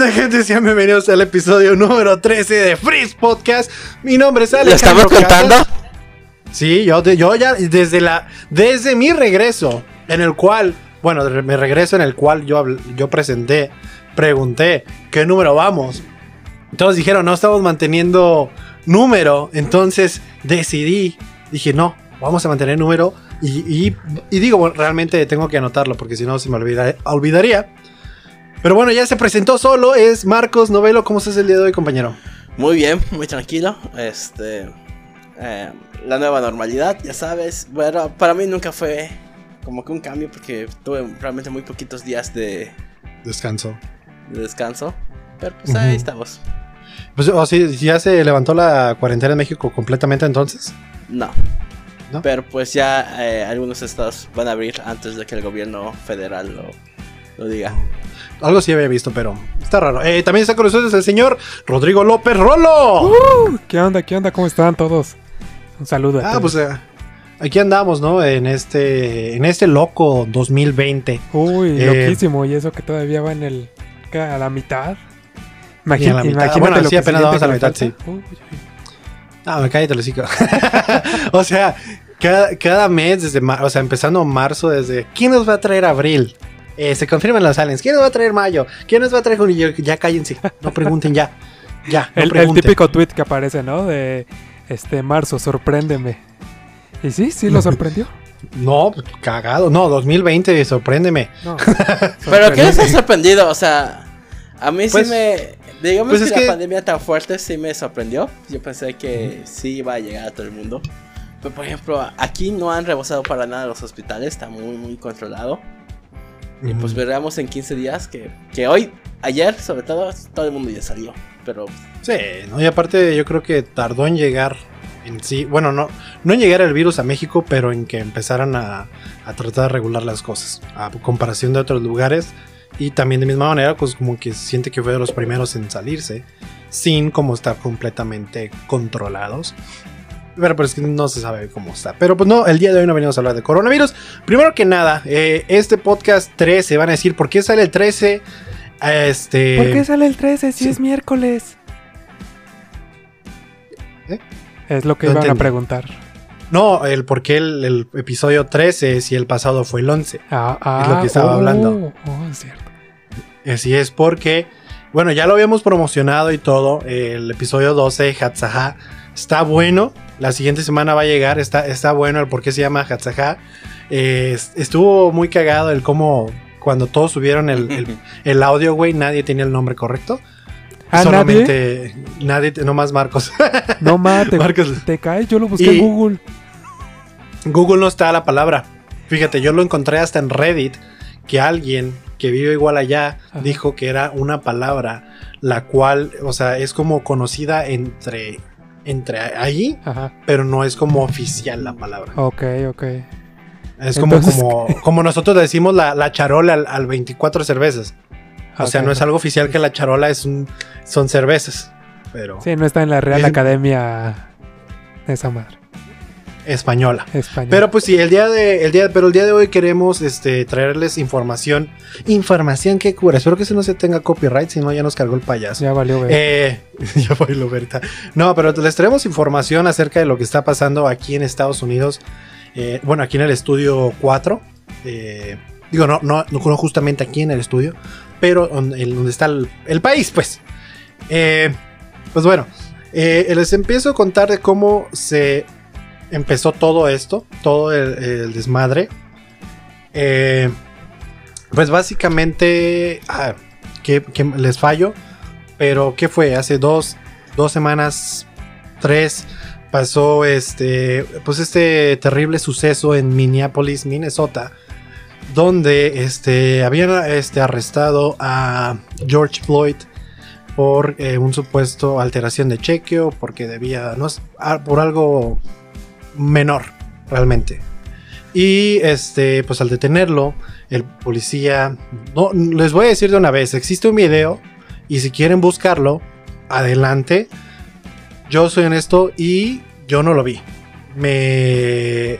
Onda, gente? Sean bienvenidos al episodio número 13 de Freeze Podcast. Mi nombre es ¿Lo Alejandro estamos contando? Casas. Sí, yo, yo ya desde la desde mi regreso en el cual, bueno, mi regreso en el cual yo yo presenté, pregunté qué número vamos. Todos dijeron, "No estamos manteniendo número." Entonces decidí, dije, "No, vamos a mantener número." Y, y- y digo, bueno, realmente tengo que anotarlo porque si no se me olvida- olvidaría. Pero bueno, ya se presentó solo, es Marcos Novelo. ¿Cómo estás el día de hoy, compañero? Muy bien, muy tranquilo. Este. eh, la nueva normalidad, ya sabes. Bueno, para mí nunca fue como que un cambio porque tuve realmente muy poquitos días de, Descanso. de descanso. Pero pues ahí estamos. Pues, o sí, ¿ya se levantó la cuarentena en México completamente entonces? No. ¿No? Pero pues ya eh, algunos estados van a abrir antes de que el gobierno federal lo, lo diga. Algo sí había visto, pero está raro. Eh, también está con nosotros el señor Rodrigo López Rolo. Uh, ¿Qué onda? ¿Qué onda? ¿Cómo están todos? Un saludo a ah, pues eh, aquí andamos, ¿no? En este, en este loco 2020. Uy, eh, loquísimo. Y eso que todavía va en el. ¿qué? a la mitad. Y a Imagina- la mitad. imagínate Bueno, lo sí, que apenas vamos a la mitad. Uy, Ah, me cállate hocico. o sea, cada, cada mes, desde o sea, empezando marzo, desde ¿quién nos va a traer abril? Eh, se confirman los aliens. ¿Quién nos va a traer mayo? ¿Quién nos va a traer junio? Yo, Ya cállense. No pregunten ya. Ya, no el, típico tweet que aparece, ¿no? De este marzo, sorpréndeme. Y sí, sí lo sorprendió. No, pues, cagado. No, 2020, sorpréndeme. No, Pero ¿qué les ha sorprendido? O sea, a mí Pues- sí me... Digamos pues que es la que- pandemia tan fuerte sí me sorprendió. Yo pensé que sí iba a llegar a todo el mundo. Pero por ejemplo, aquí no han rebosado para nada los hospitales. Está muy, muy controlado. Y pues veremos en 15 días que, que hoy, ayer sobre todo, todo el mundo ya salió. Pero Sí, ¿no? Y aparte yo creo que tardó en llegar en sí, bueno, no, no en llegar el virus a México, pero en que empezaran a, a tratar de regular las cosas, a comparación de otros lugares. Y también de misma manera, pues como que siente que fue de los primeros en salirse, sin como estar completamente controlados. Pero es que no se sabe cómo está. Pero pues no, el día de hoy no venimos a hablar de coronavirus. Primero que nada, eh, este podcast 13, van a decir, ¿por qué sale el 13? Este... ¿Por qué sale el 13 si sí. es miércoles? ¿Eh? Es lo que No iban a entendí. preguntar. No, el por qué el, el episodio 13 si el pasado fue el 11. Ah, ah, Es lo que estaba oh, hablando. Oh, es cierto. Así es porque, bueno, ya lo habíamos promocionado y todo. El episodio 12, Hatzaha, está bueno. La siguiente semana va a llegar, está, está bueno el por qué se llama Hatzaha. Eh, es- estuvo muy cagado el cómo cuando todos subieron el, el, el audio, güey, nadie tenía el nombre correcto. Ah, nadie. Solamente nadie, nomás Marcos. No mate, Marcos. te caes. Yo lo busqué Y- en Google. Google no está la palabra. Fíjate, yo lo encontré hasta en Reddit que alguien que vive igual allá Ajá. dijo que era una palabra la cual, o sea, es como conocida entre entre Ajá. pero no es como oficial la palabra. Ok, ok. Es como Entonces- como como nosotros decimos la, la charola al, al 24 cervezas. O sea, no es algo oficial que la charola es un son cervezas, pero Sí, no está en la Real Es- Academia esa madre. Española. Español. Pero pues sí, el día de, el día, pero el día de hoy queremos este, traerles información. Información que cura. Espero que eso no se tenga copyright, si no ya nos cargó el payaso. ya valió ver. Eh, ya voy lo ahorita. No, pero les traemos información acerca de lo que está pasando aquí en Estados Unidos. Eh, bueno, aquí en el estudio 4. eh, digo, no, no, no justamente aquí en el estudio, pero donde, donde está el, el país, pues. Pues bueno, les empiezo a contar de cómo se empezó todo esto, todo el, desmadre. Eh, pues básicamente, ah, les fallo, pero ¿qué fue? Hace dos, dos semanas, tres, pasó este, pues este terrible suceso en Minneapolis, Minnesota, donde este, habían este, arrestado a George Floyd por eh, un supuesto alteración de chequeo, porque debía, no es, ah, por algo menor, realmente. Y este, pues al detenerlo, el policía, no, les voy a decir de una vez, existe un video y si quieren buscarlo, adelante. Yo soy honesto y yo no lo vi. Me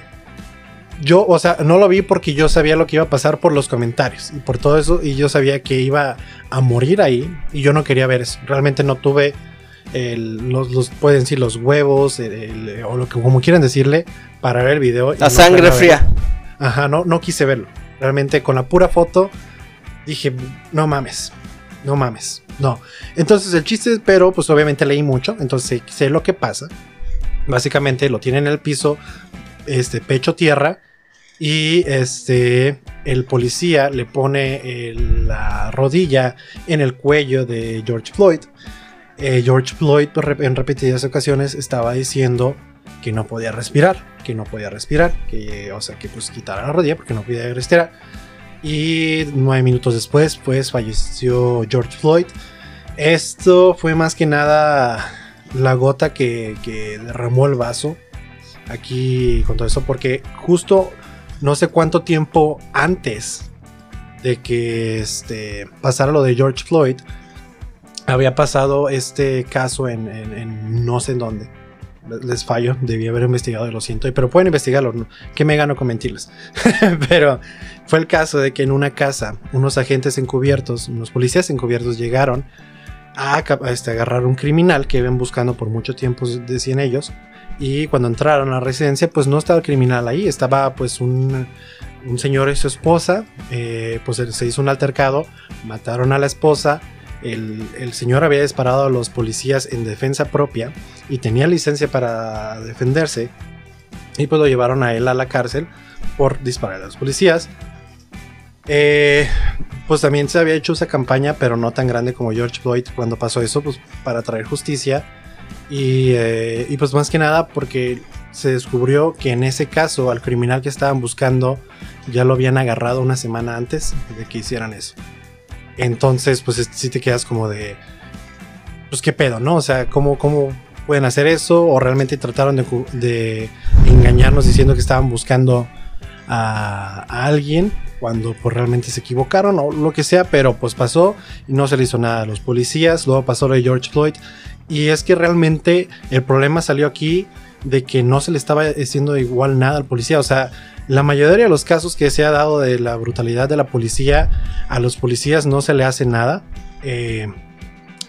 yo, o sea, no lo vi porque yo sabía lo que iba a pasar por los comentarios y por todo eso, y yo sabía que iba a morir ahí, y yo no quería ver eso. Realmente no tuve los, pueden decir, los huevos, o lo que como quieran decirle, para ver el video. La sangre fría. Ajá, no, no quise verlo. Realmente con la pura foto dije, no mames, no mames, no. Entonces el chiste, pero pues obviamente leí mucho, entonces sé lo que pasa. Básicamente lo tiene en el piso, este pecho tierra y este, el policía le pone la rodilla en el cuello de George Floyd. Eh, George Floyd en repetidas ocasiones estaba diciendo que no podía respirar, que no podía respirar, que, o sea, que pues quitara la rodilla porque no podía respirar. Y nueve minutos después, pues falleció George Floyd. Esto fue más que nada la gota que, derramó el vaso aquí con todo eso, porque justo no sé cuánto tiempo antes de que este, pasara lo de George Floyd, había pasado este caso en, no sé en dónde. Les fallo, debí haber investigado lo siento, pero pueden investigarlo, que me gano con mentirles. pero fue el caso de que en una casa unos agentes encubiertos, unos policías encubiertos llegaron a, este, agarrar un criminal que iban buscando por mucho tiempo, decían ellos, y cuando entraron a la residencia, pues no estaba el criminal ahí, estaba pues un, señor y su esposa, eh, pues se hizo un altercado, mataron a la esposa, el, señor había disparado a los policías en defensa propia y tenía licencia para defenderse, y pues lo llevaron a él a la cárcel por disparar a los policías. Eh, pues también se había hecho esa campaña, pero no tan grande como George Floyd cuando pasó eso, pues para traer justicia eh, y, pues más que nada porque se descubrió que en ese caso al criminal que estaban buscando ya lo habían agarrado una semana antes de que hicieran eso. Entonces, pues si te quedas como de, pues qué pedo, ¿no? O sea, ¿cómo, cómo pueden hacer eso? ¿O realmente trataron de, engañarnos diciendo que estaban buscando a, alguien cuando pues realmente se equivocaron o lo que sea? Pero pues pasó y no se le hizo nada a los policías. Luego pasó lo de George Floyd y es que realmente el problema salió aquí de que no se le estaba haciendo igual nada al policía. O sea, la mayoría de los casos que se ha dado de la brutalidad de la policía, a los policías no se le hace nada. Eh,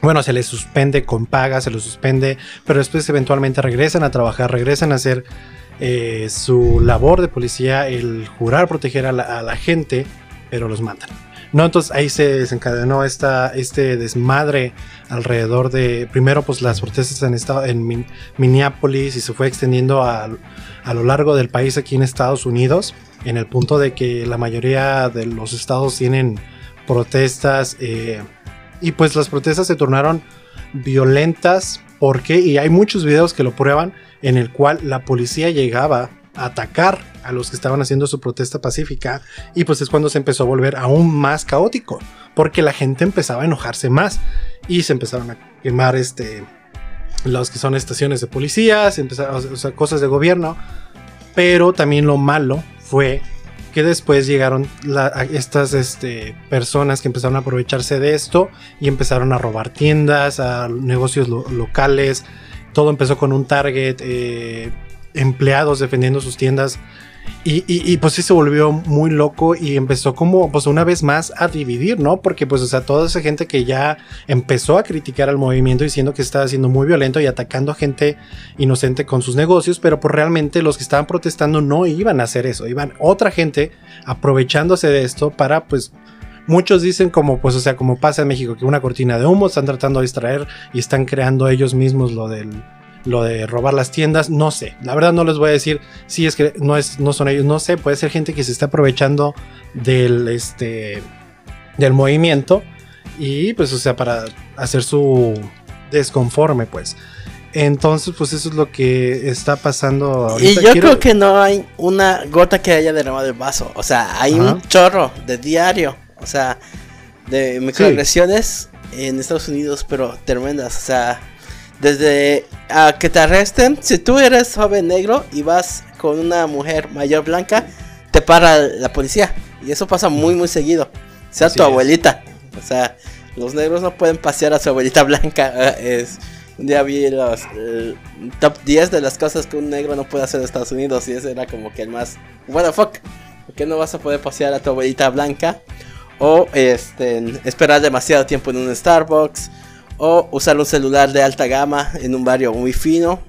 bueno, se les suspende con paga, se los suspende, pero después eventualmente regresan a trabajar, regresan a hacer eh, su labor de policía, el jurar proteger a la gente, pero los matan. No, entonces ahí se desencadenó esta, este desmadre alrededor de, primero pues las protestas en, estado, en Minneapolis y se fue extendiendo a, lo largo del país aquí en Estados Unidos, en el punto de que la mayoría de los estados tienen protestas eh, y pues las protestas se tornaron violentas. Porque, y hay muchos videos que lo prueban, en el cual la policía llegaba a atacar a los que estaban haciendo su protesta pacífica y pues es cuando se empezó a volver aún más caótico porque la gente empezaba a enojarse más y se empezaron a quemar este los que son estaciones de policías, o sea, cosas de gobierno, pero también lo malo fue que después llegaron estas este, personas que empezaron a aprovecharse de esto y empezaron a robar tiendas, a negocios locales. Todo empezó con un target, eh, empleados defendiendo sus tiendas y, pues sí se volvió muy loco y empezó como pues una vez más a dividir, ¿no? Porque pues o sea, toda esa gente que ya empezó a criticar al movimiento diciendo que estaba siendo muy violento y atacando a gente inocente con sus negocios, pero pues realmente los que estaban protestando no iban a hacer eso, iban otra gente aprovechándose de esto para pues muchos dicen como pues o sea, como pasa en México que una cortina de humo están tratando de distraer y están creando ellos mismos lo del lo de robar las tiendas, no sé. La verdad no les voy a decir si es que no, es, no son ellos, no sé. Puede ser gente que se está aprovechando del, este, del movimiento y pues o sea, para hacer su desconforme pues. Entonces, pues eso es lo que está pasando. Ahorita. Y yo creo que no hay una gota que haya derramado el vaso. O sea, hay un chorro de diario. O sea, de microagresiones en Estados Unidos, pero tremendas. O sea, desde a que te arresten, si tú eres joven negro y vas con una mujer mayor blanca, te para la policía. Y eso pasa muy, muy seguido. Sea Así tu es. abuelita. O sea, los negros no pueden pasear a su abuelita blanca. Es, un día vi los el top 10 de las cosas que un negro no puede hacer en Estados Unidos. Y ese era como que el más. What the fuck. ¿Por qué no vas a poder pasear a tu abuelita blanca? O este, esperar demasiado tiempo en un Starbucks. O usar un celular de alta gama en un barrio muy fino.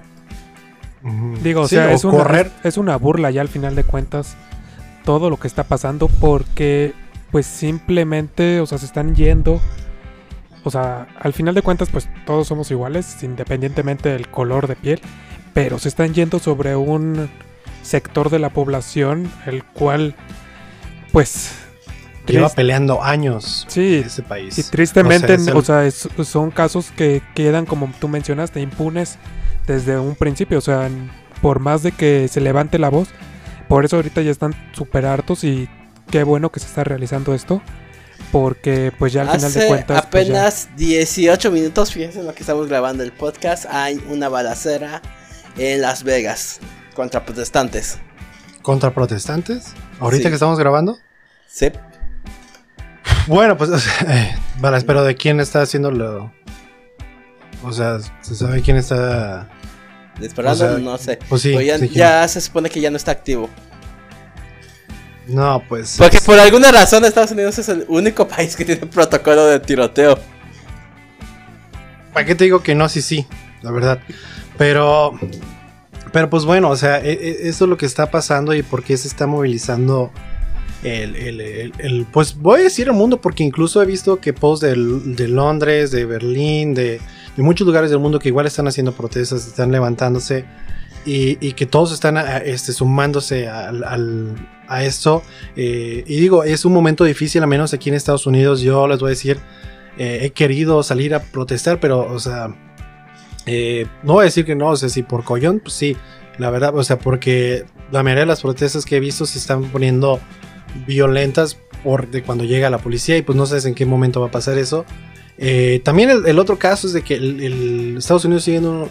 Digo, o sea, es, una, correr. es una burla ya al final de cuentas todo lo que está pasando porque pues simplemente, o sea, se están yendo. O sea, al final de cuentas pues todos somos iguales independientemente del color de piel, pero se están yendo sobre un sector de la población el cual pues Lleva peleando años Sí, ese país. y tristemente, O sea, es el- o sea, es- son casos que quedan, como tú mencionaste, impunes desde un principio. O sea, por más de que se levante la voz, por eso ahorita ya están súper hartos y qué bueno que se está realizando esto. Porque pues ya al final de cuentas... pues, ya- apenas 18 minutos, fíjense en lo que estamos grabando el podcast, hay una balacera en Las Vegas contra protestantes. ¿Contra protestantes? ¿Ahorita Sí. que estamos grabando? Sí. Bueno, pues, eh, pero ¿de quién está haciéndolo? O sea, ¿se sabe quién está...? Disparando, O sea, no sé. Pues sí, Pero ya, sí, ya se supone que ya no está activo. No, pues... Porque por alguna razón Estados Unidos es el único país que tiene protocolo de tiroteo. ¿Para qué te digo que no? Sí, sí, la verdad. Pero, pero pues bueno, o sea, e- e- eso es lo que está pasando y por qué se está movilizando el, el- el- pues voy a decir el mundo porque incluso he visto que posts del- de, Londres, de Berlín, de, de muchos lugares del mundo que igual están haciendo protestas, están levantándose y, que todos están a- este, sumándose al- a esto. Eh, y digo, es un momento difícil, al menos aquí en Estados Unidos, yo les voy a decir, eh, he querido salir a protestar, pero, o sea, eh, no voy a decir que no, o sea, si por collón, pues sí, la verdad, o sea, porque la mayoría de las protestas que he visto se están poniendo violentas por de cuando llega la policía y pues no sabes en qué momento va a pasar eso. Eh, también el, otro caso es de que el, Estados Unidos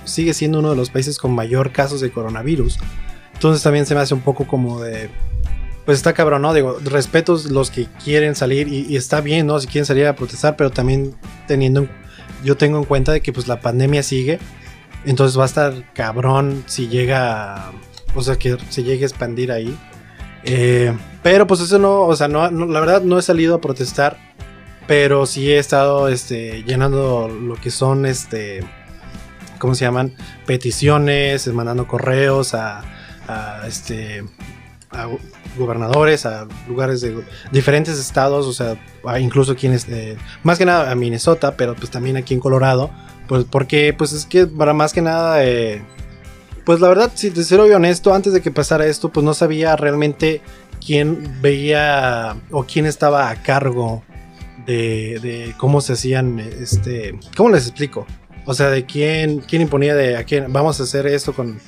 sigue, siendo uno de los países con mayor casos de coronavirus. Entonces también se me hace un poco como de... Pues está cabrón, ¿no? Digo, respeto los que quieren salir y, y está bien, ¿no? Si quieren salir a protestar, pero también teniendo... en- Yo tengo en cuenta de que pues la pandemia sigue. Entonces va a estar cabrón si llega... O sea, que se llegue a expandir ahí. Eh, pero pues eso no, o sea, no, no- la verdad no he salido a protestar, pero sí he estado este, llenando lo que son, este, ¿cómo se llaman? Peticiones, eh, mandando correos a, a, este, a gobernadores, a lugares de diferentes estados, o sea, incluso aquí en este, más que nada a Minnesota, pero pues también aquí en Colorado, pues porque pues es que para más que nada... eh, pues la verdad, si te soy honesto, antes de que pasara esto, pues no sabía realmente quién veía o quién estaba a cargo de, de cómo se hacían, este, ¿cómo les explico? O sea, de quién, quién imponía de a quién, vamos a hacer esto con,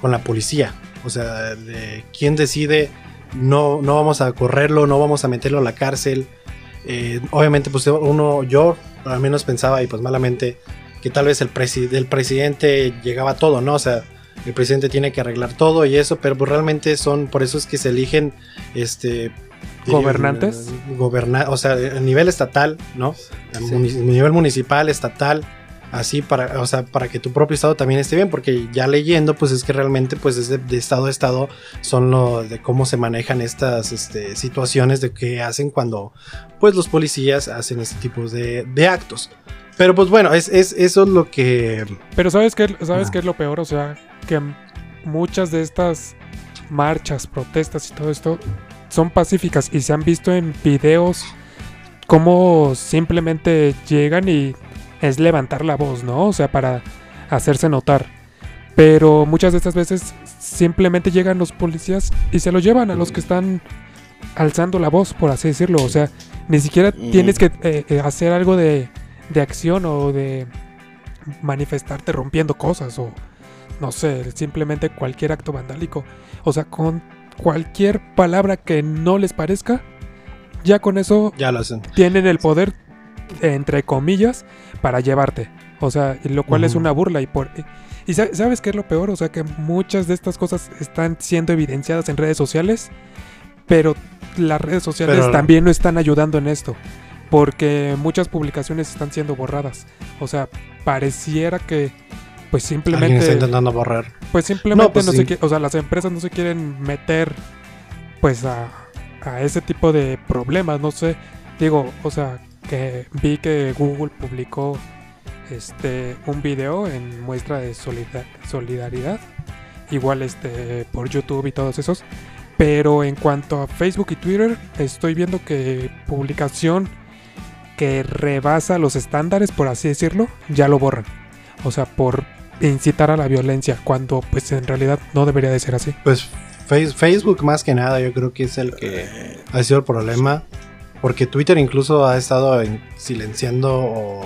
con la policía. O sea, de quién decide, no, no vamos a correrlo, no vamos a meterlo a la cárcel. Eh, obviamente, pues uno, yo al menos pensaba, y pues malamente, que tal vez el, presi- el presidente llegaba a todo, ¿no? O sea, el presidente tiene que arreglar todo y eso, pero pues realmente son, por eso es que se eligen, este... ¿Gobernantes? eh, goberna o sea, a nivel estatal, ¿no? A Sí. nivel municipal, estatal, así para, o sea, para que tu propio estado también esté bien, porque ya leyendo, pues es que realmente, pues es de, de estado a estado, son lo de cómo se manejan estas este, situaciones de qué hacen cuando, pues los policías hacen este tipo de, de actos. Pero pues bueno, es, es, eso es lo que... Pero ¿sabes qué, ¿sabes Ah. qué es lo peor? O sea, que muchas de estas marchas, protestas y todo esto son pacíficas y se han visto en videos cómo simplemente llegan y es levantar la voz, ¿no? O sea, para hacerse notar. Pero muchas de estas veces simplemente llegan los policías y se lo llevan a los que están alzando la voz, por así decirlo. O sea, ni siquiera tienes que eh, eh, hacer algo de, de acción o de manifestarte rompiendo cosas o no sé, simplemente cualquier acto vandálico. O sea, con cualquier palabra que no les parezca, ya con eso Ya lo hacen. tienen el poder entre comillas, para llevarte. O sea, lo cual es una burla y por... Y sa- sabes qué es lo peor, o sea que muchas de estas cosas están siendo evidenciadas en redes sociales, pero las redes sociales Pero- también no están ayudando en esto, porque muchas publicaciones están siendo borradas. O sea, pareciera que pues simplemente está intentando borrar. pues simplemente no, pues se sí. quiere, o sea, las empresas no se quieren meter pues a, a ese tipo de problemas, no sé. Digo, o sea, que vi que Google publicó este un video en muestra de solida- solidaridad, igual este por YouTube y todos esos. Pero en cuanto a Facebook y Twitter, estoy viendo que publicación que rebasa los estándares, por así decirlo, ya lo borran. O sea, por incitar a la violencia, cuando pues en realidad no debería de ser así. Pues Face- Facebook más que nada yo creo que es el que ha sido el problema. Porque Twitter incluso ha estado en- silenciando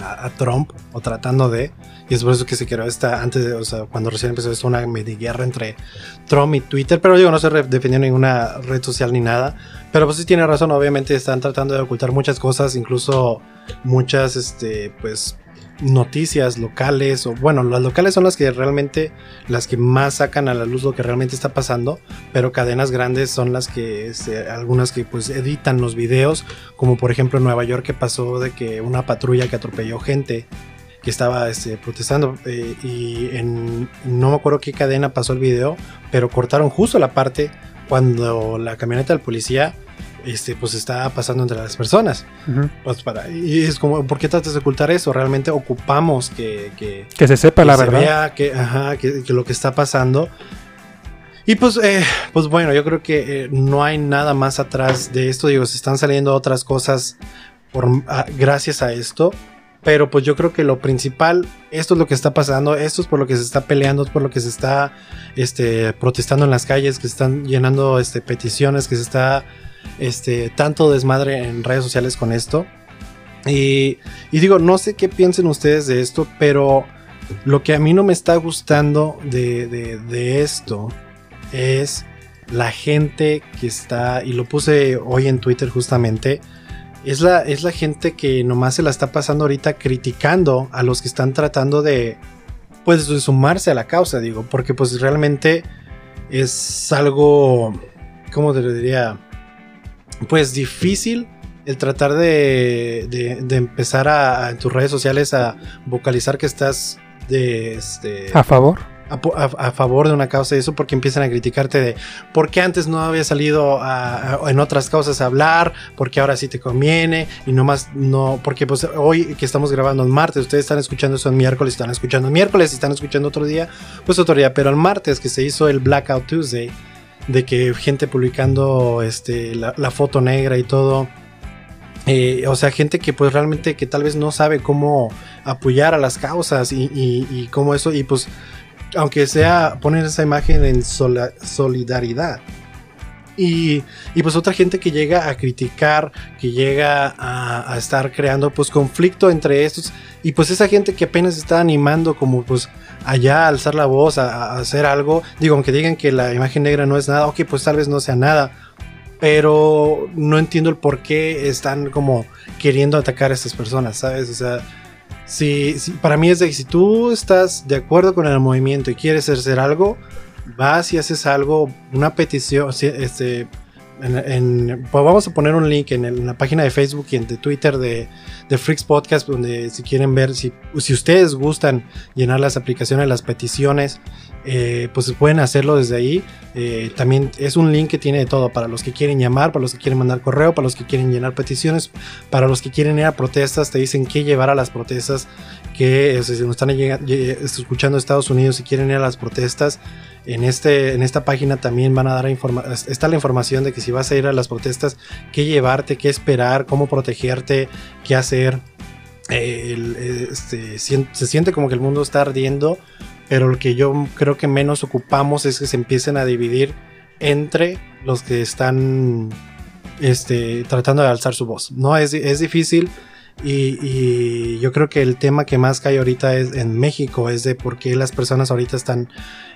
a Trump o tratando de. Y es por eso que se creó esta, antes de, o sea, cuando recién empezó esto, una mini guerra entre Trump y Twitter. Pero digo, no se defendió ninguna red social ni nada. Pero pues sí tiene razón, obviamente están tratando de ocultar muchas cosas, incluso muchas, este, pues, noticias locales. O bueno, las locales son las que realmente, las que más sacan a la luz lo que realmente está pasando pero cadenas grandes son las que este, algunas que pues editan los videos como por ejemplo en Nueva York que pasó de que una patrulla que atropelló gente que estaba este, protestando eh, y en no me acuerdo qué cadena pasó el video pero cortaron justo la parte cuando la camioneta del policía este pues estaba pasando entre las personas pues para y es como ¿por qué tratas de ocultar eso? realmente ocupamos que, que Que se sepa que la se verdad. vea que, ajá, que, que lo que está pasando. Y pues, eh, pues bueno, yo creo que eh, no hay nada más atrás de esto. Digo, se están saliendo otras cosas por, ah, gracias a esto. Pero pues yo creo que lo principal, esto es lo que está pasando, esto es por lo que se está peleando, es por lo que se está este, protestando en las calles, que se están llenando este, peticiones, que se está este, tanto desmadre en redes sociales con esto. Y, y digo, no sé qué piensen ustedes de esto, pero lo que a mí no me está gustando de, de- de esto es la gente que está, y lo puse hoy en Twitter justamente, es la, es la gente que nomás se la está pasando ahorita criticando a los que están tratando de, pues, de sumarse a la causa, digo, porque pues realmente es algo, ¿cómo te lo diría? Pues difícil el tratar de, de- de empezar a, a en tus redes sociales a vocalizar que estás de este A favor. A, favor de una causa y eso porque empiezan a criticarte de por qué antes no había salido en otras causas a hablar, porque ahora sí te conviene y nomás no, porque pues hoy que estamos grabando el martes, ustedes están escuchando eso el miércoles, están escuchando el miércoles, están escuchando otro día, pues otro día, pero el martes que se hizo el Blackout Tuesday, de que gente publicando este, la, foto negra y todo. eh, o sea, gente que pues realmente que tal vez no sabe cómo apoyar a las causas y- y cómo eso, y pues aunque sea poner esa imagen en solidaridad. Y, y pues otra gente que llega a criticar, que llega a, a estar creando pues conflicto entre estos. Y pues esa gente que apenas está animando como pues allá a alzar la voz, a, a hacer algo. Digo, aunque digan que la imagen negra no es nada, ok, pues tal vez no sea nada. Pero no entiendo el por qué están como queriendo atacar a estas personas, ¿sabes? O sea, si, para mí es de si tú estás de acuerdo con el movimiento y quieres hacer algo, vas y haces algo, una petición, este, pues vamos a poner un link en, la página de Facebook y en de Twitter de, de Freaks Podcast, donde si quieren ver, si, si ustedes gustan llenar las aplicaciones, las peticiones, eh, pues pueden hacerlo desde ahí. Eh, también es un link que tiene de todo para los que quieren llamar, para los que quieren mandar correo, para los que quieren llenar peticiones, para los que quieren ir a protestas, te dicen qué llevar a las protestas, que si nos están escuchando de Estados Unidos y quieren ir a las protestas, en, este, en esta página también van a dar informa está la información de que si vas a ir a las protestas, qué llevarte, qué esperar, cómo protegerte, qué hacer. Eh, este, se siente como que el mundo está ardiendo, pero lo que yo creo que menos ocupamos es que se empiecen a dividir entre los que están este, tratando de alzar su voz. No, es, es difícil. Y, yo creo que el tema que más cae ahorita es en México es de por qué las personas ahorita están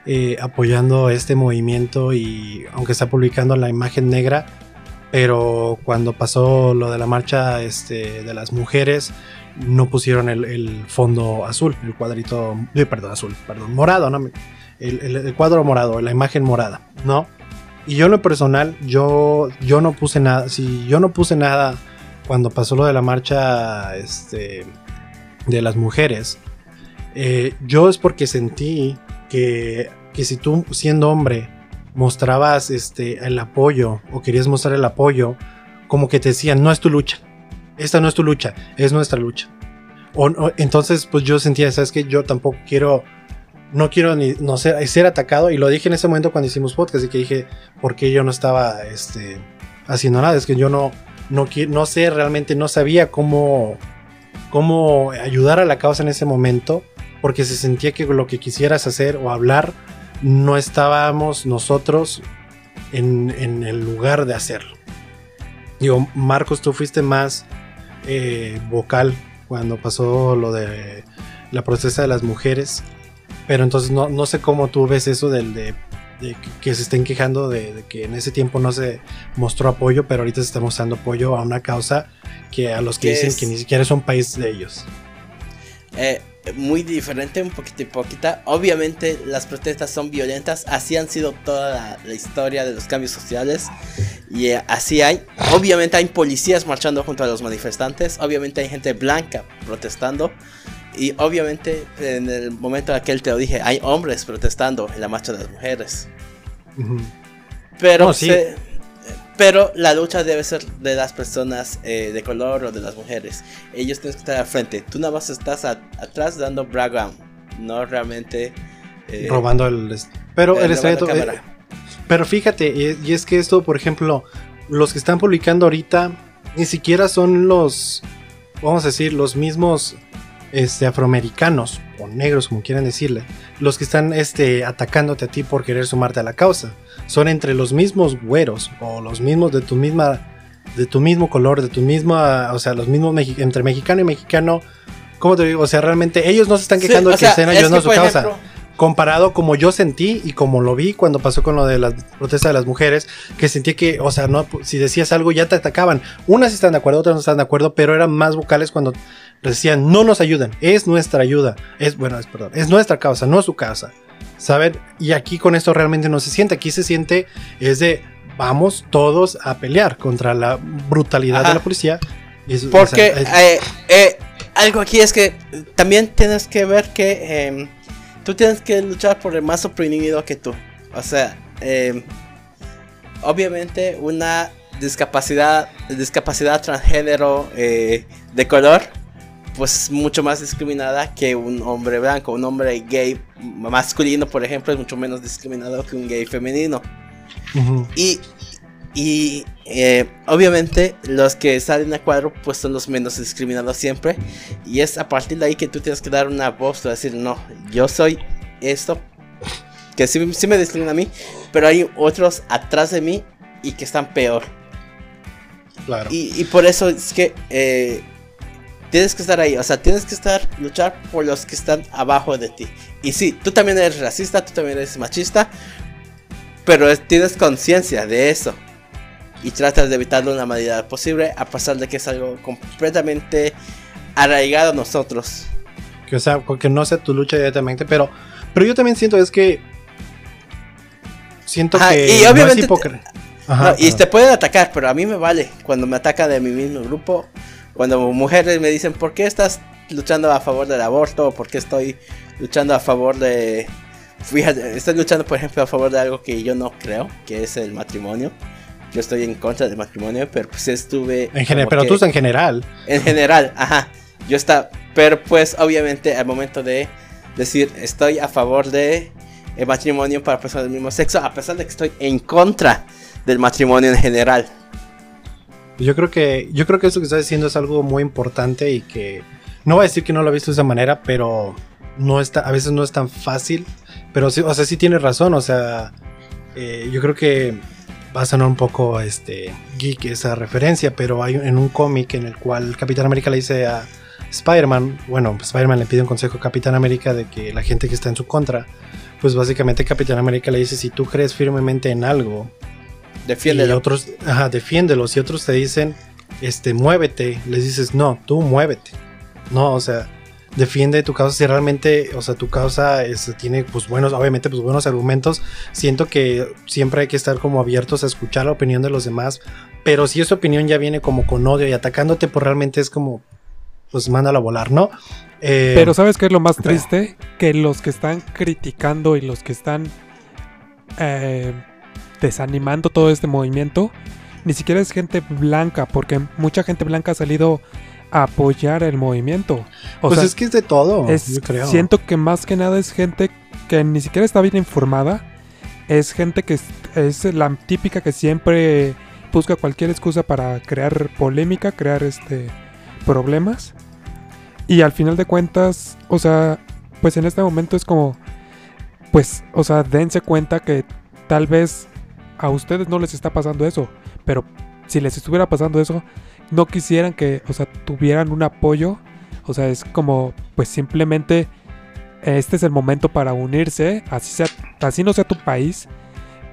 eh, apoyando este movimiento y aunque está publicando la imagen negra, pero cuando pasó lo de la marcha este, de las mujeres, no pusieron el, fondo azul, el cuadrito, eh, perdón, azul, perdón, morado, ¿no? El, el- el cuadro morado, la imagen morada, ¿no? Y yo en lo personal, yo, yo no puse nada, si yo no puse nada cuando pasó lo de la marcha este, de las mujeres, eh, yo es porque sentí que, que si tú siendo hombre mostrabas este, el apoyo o querías mostrar el apoyo, como que te decían, no es tu lucha, esta no es tu lucha, es nuestra lucha. O, entonces, pues yo sentía, sabes que yo tampoco quiero, no quiero ni no ser, ser atacado. Y lo dije en ese momento cuando hicimos podcast y que dije, ¿por qué yo no estaba este, haciendo nada? Es que yo no, no, no sé realmente, no sabía cómo, cómo ayudar a la causa en ese momento, porque se sentía que lo que quisieras hacer o hablar, no estábamos nosotros en, en el lugar de hacerlo. Digo, Marcos, tú fuiste más eh, vocal cuando pasó lo de la protesta de las mujeres, pero entonces no, no sé cómo tú ves eso del de, de que, que se estén quejando de, de que en ese tiempo no se mostró apoyo, pero ahorita se está mostrando apoyo a una causa que a los que dicen es- que ni siquiera es un país de ellos. Eh, muy diferente, un poquito y poquita. Obviamente las protestas son violentas, así han sido toda la, la historia de los cambios sociales. Y eh, así hay. Obviamente hay policías marchando junto a los manifestantes, obviamente hay gente blanca protestando. Y obviamente en el momento en aquel te lo dije, hay hombres protestando en la marcha de las mujeres. Pero, No, sí. se- pero la lucha debe ser de las personas eh, de color o de las mujeres. Ellos tienen que estar al frente. Tú nada más estás a- atrás dando background, no realmente eh, robando el... Pero eh, el robando eh, Pero fíjate, y es que esto, por ejemplo, los que están publicando ahorita ni siquiera son los, vamos a decir, los mismos este, afroamericanos o negros, como quieran decirle, los que están este, atacándote a ti por querer sumarte a la causa. Son entre los mismos güeros o los mismos de tu misma, de tu mismo color, de tu misma, o sea, los mismos entre mexicano y mexicano. ¿Cómo te digo? O sea, realmente ellos no se están quejando de que sea, estén es a su causa ejemplo, comparado como yo sentí y como lo vi cuando pasó con lo de la protesta de las mujeres, que sentí que, o sea, no, si decías algo ya te atacaban. Unas están de acuerdo, otras no están de acuerdo, pero eran más vocales cuando decían, no nos ayudan, es nuestra ayuda, es, bueno, es, perdón, es nuestra causa, no su causa, ¿saben? Y aquí con esto realmente no se siente, aquí se siente, es de, vamos todos a pelear contra la brutalidad Ajá. de la policía. Porque o sea, es- eh, eh, algo aquí es que también tienes que ver que em, tú tienes que luchar por el más oprimido que tú. O sea, em, obviamente una discapacidad, discapacidad transgénero eh, de color, pues es mucho más discriminada que un hombre blanco. Un hombre gay masculino, por ejemplo, es mucho menos discriminado que un gay femenino. Y, y eh, obviamente los que salen a cuadro pues son los menos discriminados siempre. Y es a partir de ahí que tú tienes que dar una voz, de decir, no, yo soy esto, que sí, sí me discrimina a mí, pero hay otros atrás de mí y que están peor. claro. Y, y por eso es que eh, tienes que estar ahí, o sea, tienes que estar, luchar por los que están abajo de ti. Y sí, tú también eres racista, tú también eres machista, pero es- tienes conciencia de eso. Y tratas de evitarlo de la manera posible, a pesar de que es algo completamente arraigado a nosotros. que o sea, que no sea tu lucha directamente, pero, pero yo también siento es que siento Ajá, que y no es obviamente No, Ajá, y te pueden atacar, pero a mí me vale cuando me atacan de mi mismo grupo. Cuando mujeres me dicen, ¿por qué estás luchando a favor del aborto? ¿Por qué estoy luchando a favor de... Fíjate, estoy luchando, por ejemplo, a favor de algo que yo no creo, que es el matrimonio. Yo estoy en contra del matrimonio, pero pues estuve... en general, pero que- tú en general, en general, ajá. Yo está, pero pues obviamente al momento de decir estoy a favor de el matrimonio para personas del mismo sexo, a pesar de que estoy en contra del matrimonio en general. Yo creo que yo creo que eso que estás diciendo es algo muy importante y que no voy a decir que no lo he visto de esa manera, pero no está, a veces no es tan fácil, pero sí, o sea, sí tienes razón, o sea, eh, yo creo que va a sonar un poco este geek esa referencia, pero hay en un cómic en el cual Capitán América le dice a Spider-Man, bueno, Spider-Man le pide un consejo a Capitán América de que la gente que está en su contra, pues básicamente Capitán América le dice, si tú crees firmemente en algo, Defiéndelo. Y otros, ajá, defiéndelos. Y otros te dicen, este, muévete. Les dices, no, tú muévete. No, o sea, defiende tu causa si realmente, o sea, tu causa este, tiene, pues buenos, obviamente, pues buenos argumentos. Siento que siempre hay que estar como abiertos a escuchar la opinión de los demás. Pero si esa opinión ya viene como con odio y atacándote, pues realmente es como, pues mándalo a volar, ¿no? Eh, Pero ¿sabes qué es lo más triste? Que los que están criticando y los que están eh, desanimando todo este movimiento, ni siquiera es gente blanca, porque mucha gente blanca ha salido a apoyar el movimiento. O pues sea, es que es de todo, es- yo creo. siento que más que nada es gente que ni siquiera está bien informada. Es gente que es, es la típica que siempre busca cualquier excusa para crear polémica, crear este problemas. Y al final de cuentas, o sea, pues en este momento es como, pues, o sea, dense cuenta que tal vez a ustedes no les está pasando eso, pero si les estuviera pasando eso, no quisieran que, o sea, tuvieran un apoyo. O sea, es como, pues simplemente este es el momento para unirse, así, sea, así no sea tu país,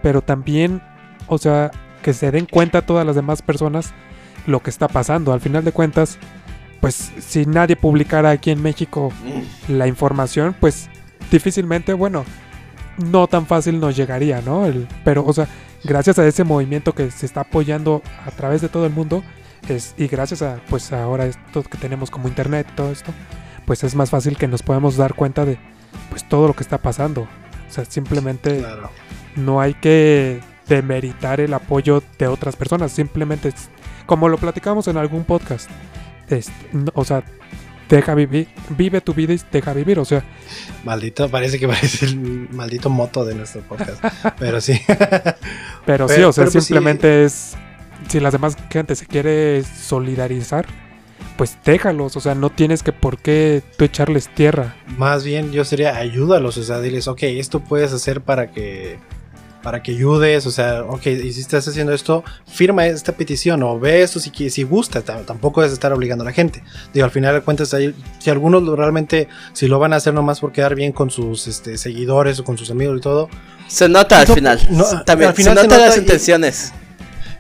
pero también, o sea, que se den cuenta todas las demás personas lo que está pasando. Al final de cuentas, pues si nadie publicara aquí en México la información, pues difícilmente, bueno, no tan fácil nos llegaría, ¿no? El- pero, o sea, gracias a ese movimiento que se está apoyando a través de todo el mundo, es, y gracias a, pues ahora esto que tenemos como internet y todo esto, pues es más fácil que nos podamos dar cuenta de, pues todo lo que está pasando. O sea, simplemente Claro. no hay que demeritar el apoyo de otras personas, simplemente es- como lo platicamos en algún podcast, es- no- o sea, deja vivir, vive tu vida y deja vivir, o sea, Maldito, parece que parece el maldito moto de nuestro podcast. Pero sí. pero, sí, o sea, pues sí. simplemente es, si las demás gente se quiere solidarizar, pues déjalos, o sea, no tienes que por qué tú echarles tierra. Más bien yo sería ayúdalos, o sea, diles, ok, esto puedes hacer para que para que ayudes, o sea, ok, y si estás haciendo esto, firma esta petición o ve esto si, si gusta, Tam- tampoco es estar obligando a la gente. Digo, al final de cuentas, hay- si algunos realmente, si lo van a hacer nomás por quedar bien con sus este, seguidores o con sus amigos y todo, Se nota al final. no, También al final se se nota nota las y- intenciones.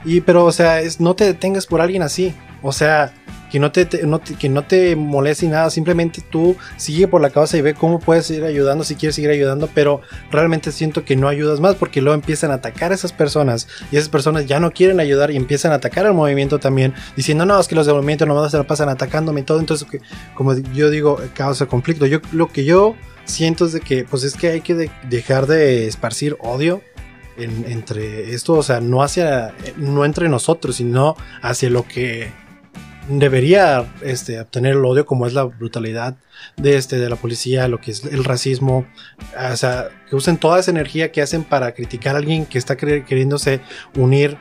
Y pero, o sea, es, no te detengas por alguien así. O sea, que no te, te- no te- que no te moleste nada. Simplemente tú sigue por la causa y ve cómo puedes seguir ayudando si quieres seguir ayudando. Pero realmente siento que no ayudas más porque luego empiezan a atacar a esas personas. Y esas personas ya no quieren ayudar y empiezan a atacar al movimiento también. Diciendo, no, es que los del movimiento nomás se la pasan atacándome y todo. Entonces, como yo digo, causa conflicto. Yo, lo que yo siento es de que, pues es que hay que de- dejar de esparcir odio en- entre esto, o sea, no hacia, no entre nosotros, sino hacia lo que debería este, obtener el odio, como es la brutalidad de, este, de la policía, lo que es el racismo, o sea, que usen toda esa energía que hacen para criticar a alguien que está quer- queriéndose unir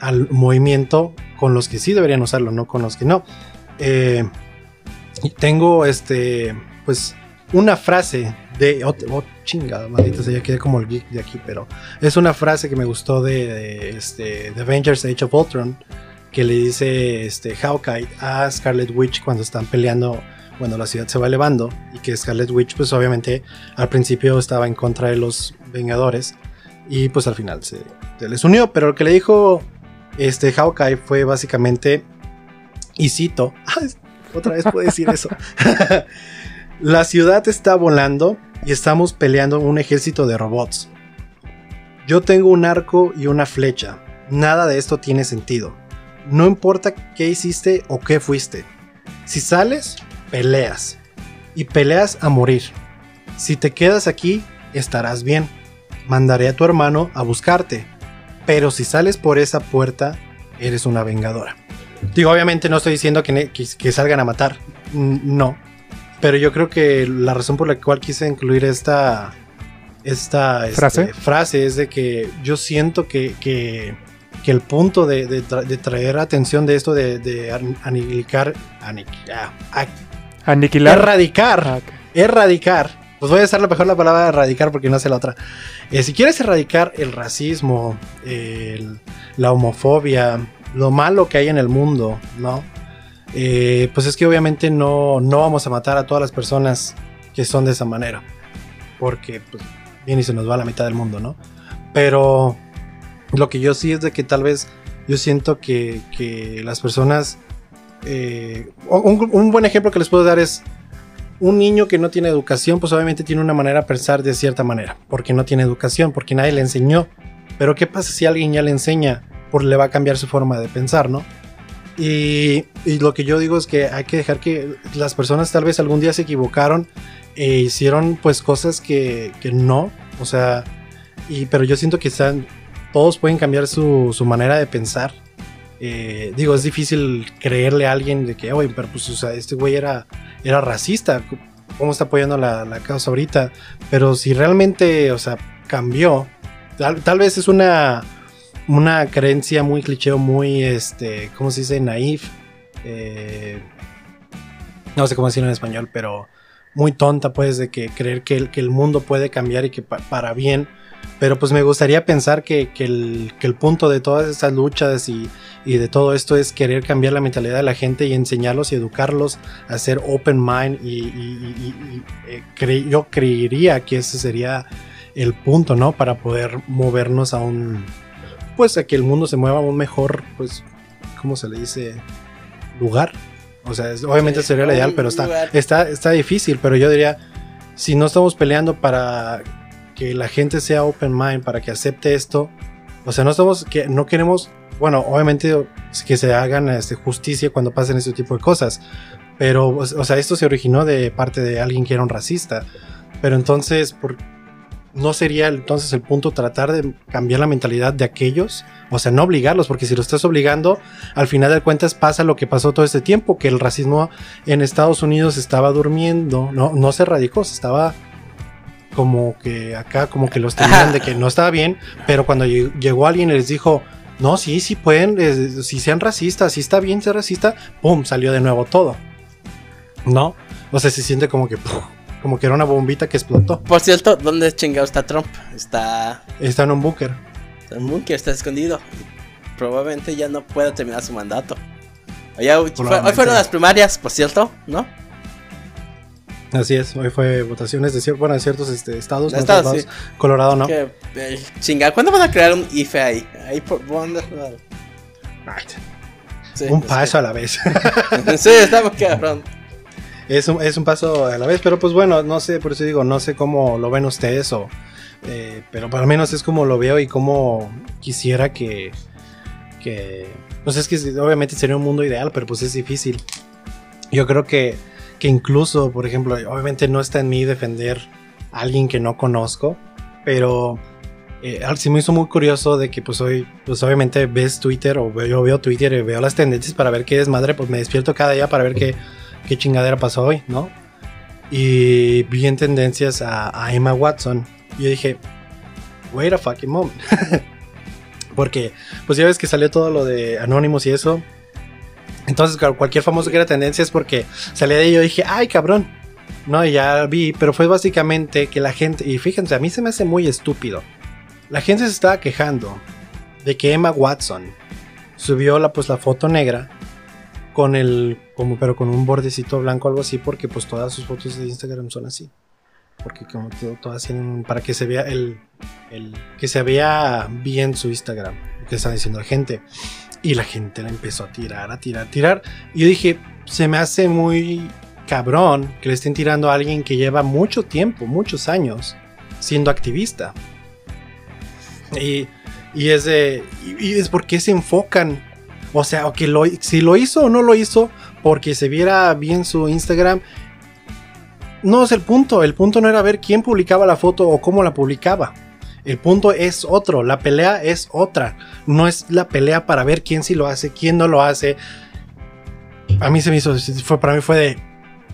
al movimiento con los que sí deberían usarlo, no con los que no. Eh, tengo este, pues, una frase de. Oh, chingada, maldita sea, ya como el geek de aquí, pero es una frase que me gustó de, de, este, de Avengers Age of Ultron que le dice este, Hawkeye a Scarlet Witch cuando están peleando, cuando la ciudad se va elevando, y que Scarlet Witch, pues obviamente al principio estaba en contra de los Vengadores, y pues al final se, les unió, pero lo que le dijo este, Hawkeye fue básicamente, y cito, "Ay, otra vez puedo decir eso, la ciudad está volando y estamos peleando un ejército de robots. Yo tengo un arco y una flecha. Nada de esto tiene sentido. No importa qué hiciste o qué fuiste. Si sales, peleas. Y peleas a morir. Si te quedas aquí, estarás bien. Mandaré a tu hermano a buscarte. Pero si sales por esa puerta, eres una vengadora. Digo, obviamente no estoy diciendo que, ne- que- que salgan a matar. No. Pero yo creo que la razón por la cual quise incluir esta, esta este, ¿Frase? frase es de que yo siento que, que, que el punto de, de tra- de traer atención de esto de, de an- aniquilar, aniqui- ah, Aniquilar. erradicar, Ah, erradicar. Pues voy a usar la mejor la palabra erradicar porque no sé la otra. Eh, si quieres erradicar el racismo, el- la homofobia, lo malo que hay en el mundo, ¿no? Eh, pues es que obviamente no, no vamos a matar a todas las personas que son de esa manera. Porque pues bien y se nos va la mitad del mundo, ¿no? Pero Lo que yo sí es de que tal vez yo siento que, que las personas... eh, un, buen ejemplo que les puedo dar es un niño que no tiene educación, pues obviamente tiene una manera de pensar de cierta manera, porque no tiene educación, porque nadie le enseñó. Pero ¿qué pasa si alguien ya le enseña? Pues le va a cambiar su forma de pensar, ¿no? Y, y lo que yo digo es que hay que dejar que las personas tal vez algún día se equivocaron e hicieron pues cosas que, que no, o sea, y, pero yo siento que están, todos pueden cambiar su, su manera de pensar. Eh, digo, es difícil creerle a alguien de que, oye, pero pues, o sea, este güey era, era racista, ¿cómo está apoyando la, la causa ahorita? Pero si realmente, o sea, cambió, tal, vez es una, una creencia muy cliché muy, este, ¿cómo se dice? Naif. Eh, no sé cómo decirlo en español, pero muy tonta, pues, de que creer que el, que el mundo puede cambiar y que pa- para bien. Pero pues me gustaría pensar que, que el, que el punto de todas estas luchas y, y de todo esto es querer cambiar la mentalidad de la gente y enseñarlos y educarlos a ser open mind. Y, y- eh, cre- yo creería que ese sería el punto, ¿no? Para poder movernos a un, pues a que el mundo se mueva a un mejor, pues, ¿cómo se le dice? Lugar. O sea, es- obviamente Sí, sería lo ideal, pero está, está, está difícil. Pero yo diría, si no estamos peleando para que la gente sea open mind, para que acepte esto, o sea, no estamos, que no queremos, bueno, obviamente que se hagan este, justicia cuando pasen este tipo de cosas. Pero, o o sea, esto se originó de parte de alguien que era un racista. Pero entonces, por, no sería entonces el punto tratar de cambiar la mentalidad de aquellos, o sea, no obligarlos, porque si lo estás obligando, al final de cuentas pasa lo que pasó todo este tiempo, que el racismo en Estados Unidos estaba durmiendo, no, no se erradicó, se estaba como que acá, como que los tenían de que no estaba bien, pero cuando lle- llegó alguien y les dijo, no, sí, sí pueden, si sean racistas, si está bien ser racista, ¡pum! salió de nuevo todo. ¿No? O sea, se siente como que, ¡puf! como que era una bombita que explotó. Por cierto, ¿dónde chingado está Trump? Está Está en un búnker. en un búnker, está escondido. Probablemente ya no pueda terminar su mandato. Hoy, fueron las primarias, por cierto, ¿no? Así es, hoy fue votaciones de, cier- bueno, de ciertos este, estados, no estados. Colorado no. Que, eh, chinga, ¿cuándo van a crear un IFE ahí? Ahí por Sí, un es paso a la vez. sí, está muy cabrón. es, un, es un paso a la vez, pero pues bueno, no sé, por eso digo, no sé cómo lo ven ustedes o... eh, pero al menos es como lo veo y como quisiera que... que pues es que obviamente sería un mundo ideal, pero pues es difícil. Yo creo que, incluso, por ejemplo, obviamente no está en mí defender a alguien que no conozco, pero eh, sí me hizo muy curioso de que pues hoy, pues obviamente ves Twitter o yo veo Twitter y veo las tendencias para ver qué desmadre, pues me despierto cada día para ver qué, qué chingadera pasó hoy, ¿no? Y vi en tendencias a, a Emma Watson y yo dije, wait a fucking moment. Porque, pues ya ves que salió todo lo de Anonymous y eso. Entonces, cualquier famoso que era tendencia es porque salía de ahí y dije, ay, cabrón. No, ya vi, pero fue básicamente que la gente, y fíjense, a mí se me hace muy estúpido. La gente se estaba quejando de que Emma Watson subió la, pues, la foto negra con el, como, pero con un bordecito blanco algo así, porque pues todas sus fotos de Instagram son así. Porque como to- todas tienen, para que se vea el, el, que se vea bien su Instagram, que está diciendo la gente. Y la gente la empezó a tirar, a tirar, a tirar. Y yo dije, se me hace muy cabrón que le estén tirando a alguien que lleva mucho tiempo, muchos años, siendo activista. Y, es de. Y, es porque se enfocan. O sea, o que si lo hizo o no lo hizo, porque se viera bien su Instagram. No es el punto. El punto no era ver quién publicaba la foto o cómo la publicaba. El punto es otro. La pelea es otra. No es la pelea para ver quién sí lo hace, quién no lo hace. A mí se me hizo. Fue, para mí fue de.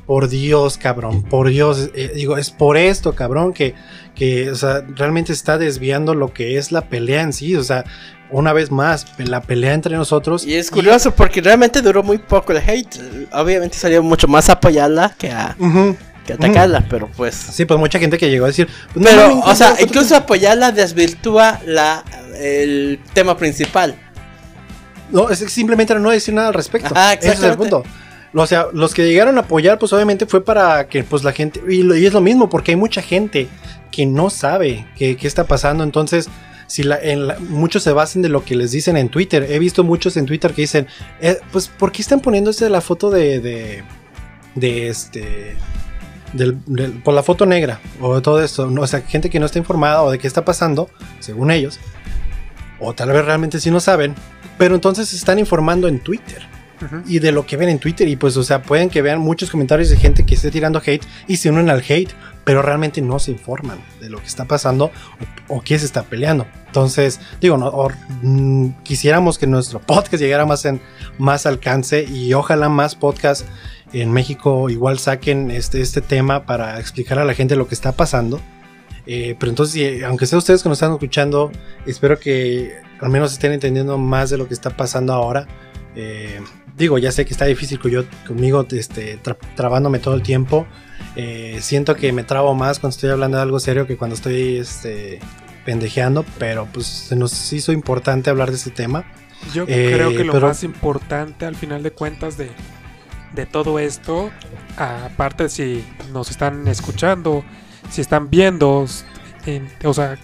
Por Dios, cabrón. Por Dios. eh, digo, es por esto, cabrón, que, que o sea, realmente está desviando lo que es la pelea en sí. O sea, una vez más, la pelea entre nosotros. Y es curioso porque realmente duró muy poco el hate. Obviamente salió mucho más a apoyarla que a. que a atacarla, pero pues. Sí, pues mucha gente que llegó a decir. pues, Pero, o sea, incluso apoyarla desvirtúa la, el tema principal. No, es simplemente no decir nada al respecto. Ajá, Ese es el punto. O sea, los que llegaron a apoyar, pues obviamente fue para que pues la gente. Y, lo- y es lo mismo, porque hay mucha gente que no sabe qué, qué está pasando. Entonces, si la, en la- muchos se basan de lo que les dicen en Twitter. He visto muchos en Twitter que dicen, eh, pues, ¿por qué están poniéndose la foto de, de, de este, del- del- por la foto negra o todo esto? No, o sea, gente que no está informada o de qué está pasando, según ellos, o tal vez realmente sí no saben, pero entonces se están informando en Twitter. Y de lo que ven en Twitter y pues o sea pueden que vean muchos comentarios de gente que esté tirando hate y se unen al hate pero realmente no se informan de lo que está pasando o, o qué se está peleando. Entonces digo no or- mm, quisiéramos que nuestro podcast llegara más en más alcance y ojalá más podcasts en México igual saquen este, este tema para explicar a la gente lo que está pasando eh, pero entonces, aunque sea ustedes que nos están escuchando, espero que al menos estén entendiendo más de lo que está pasando ahora. Eh, digo, ya sé que está difícil con yo, conmigo este, tra- trabándome todo el tiempo. Eh, siento que me trabo más cuando estoy hablando de algo serio que cuando estoy este, pendejeando, pero pues se nos hizo importante hablar de este tema. Yo creo que lo pero- más importante al final de cuentas de, de todo esto, aparte si nos están escuchando, si están viendo, o sea,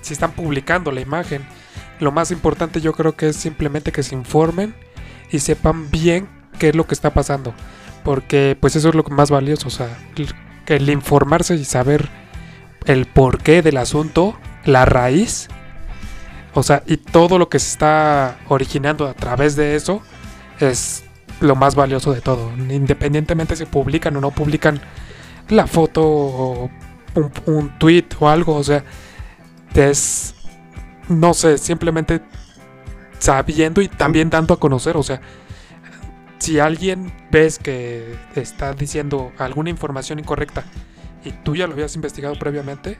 si están publicando la imagen, lo más importante yo creo que es simplemente que se informen y sepan bien qué es lo que está pasando. Porque pues eso es lo más valioso, o sea, el informarse y saber el porqué del asunto, la raíz, o sea, y todo lo que se está originando a través de eso es lo más valioso de todo. Independientemente si publican o no publican la foto o un, un tweet o algo, o sea, es, no sé, simplemente sabiendo y también dando a conocer, o sea, si alguien ves que está diciendo alguna información incorrecta y tú ya lo habías investigado previamente,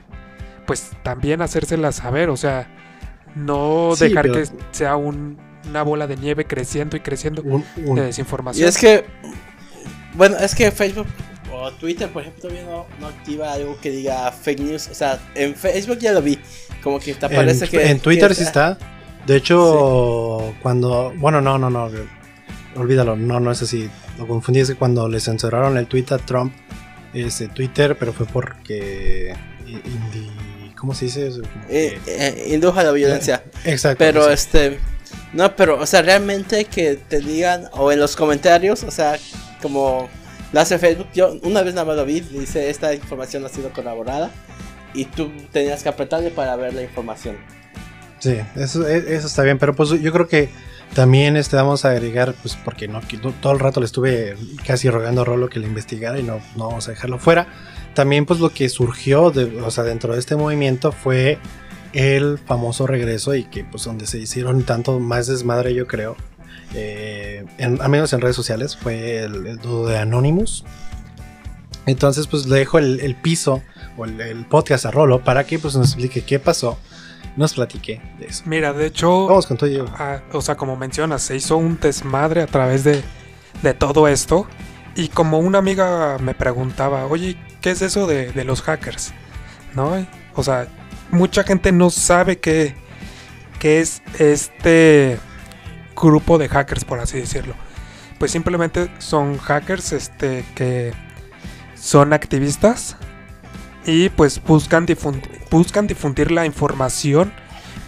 pues también hacérsela saber, o sea, no Sí, dejar pero- que sea un- una bola de nieve creciendo y creciendo Un- un- de Y desinformación. es que, bueno, es que Facebook o Twitter, por ejemplo, todavía no, no activa algo que diga fake news. O sea, en Facebook ya lo vi. Como que te en, aparece que. en Twitter que sí está. De hecho, cuando. Bueno, no, no, no. Olvídalo, no, no es así. Lo confundí es que cuando le censuraron el tweet a Trump, ese Twitter, pero fue porque. indi- ¿Cómo se dice eso? Eh, eh, indujo a la violencia. Exacto. Pero sí. este. No, pero, o sea, realmente que te digan, o en los comentarios, o sea, como lo hace Facebook, yo una vez nada más lo vi, dice, esta información ha sido corroborada, y tú tenías que apretarle para ver la información. Sí, eso, e- eso está bien, pero pues yo creo que también este vamos a agregar, pues porque no, todo el rato le estuve casi rogando a Rolo que le investigara y no, no vamos a dejarlo fuera. También pues lo que surgió, o sea, dentro de este movimiento fue el famoso regreso y que pues donde se hicieron tanto más desmadre yo creo, eh, en, al menos en redes sociales, fue el, el dudo de Anonymous. Entonces pues le dejo el, el piso o el, el podcast a Rolo para que pues nos explique qué pasó, nos platique de eso. Mira, de hecho, Vamos con todo. O sea, como mencionas, se hizo un desmadre a través de, de todo esto. Y como una amiga me preguntaba, oye, ¿qué es eso de, de los hackers? ¿No? O sea, mucha gente no sabe qué, qué es este grupo de hackers, por así decirlo. Pues simplemente son hackers este, que son activistas y pues buscan, difun- buscan difundir la información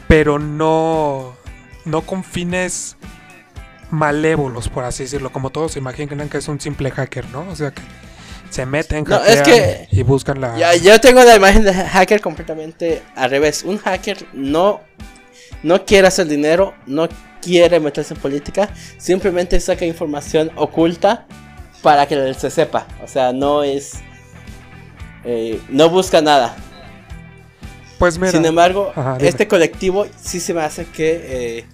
pero no, no con fines malévolos, por así decirlo, como todos se imaginan que es un simple hacker, ¿no? O sea que se meten, No, es hackean que- y buscan la... Ya, yo tengo la imagen de hacker completamente al revés. Un hacker no, no quiere hacer dinero, no quiere meterse en política, simplemente saca información oculta para que se sepa. O sea, no es... eh, no busca nada. Pues mira, Sin embargo, Ajá, este colectivo sí se me hace que, eh,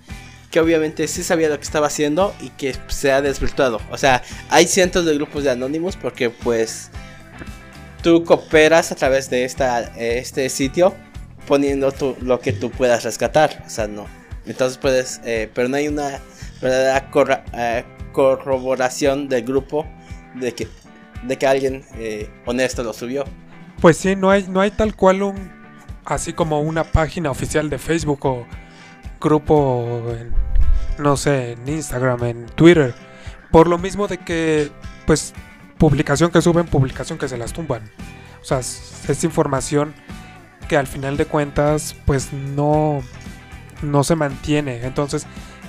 que obviamente sí sabía lo que estaba haciendo y que se ha desvirtuado. O sea, hay cientos de grupos de Anonymous porque pues tú cooperas a través de esta, este sitio poniendo tu- lo que tú puedas rescatar. O sea, no. Entonces puedes, eh, pero no hay una verdadera eh, corroboración del grupo de que, de que alguien eh, honesto lo subió. pues sí, no hay, no hay tal cual un... Así como una página oficial de Facebook o grupo, no sé, en Instagram, en Twitter. Por lo mismo de que, pues, publicación que suben, publicación que se las tumban. O sea, es, información que al final de cuentas pues no, no se mantiene. Entonces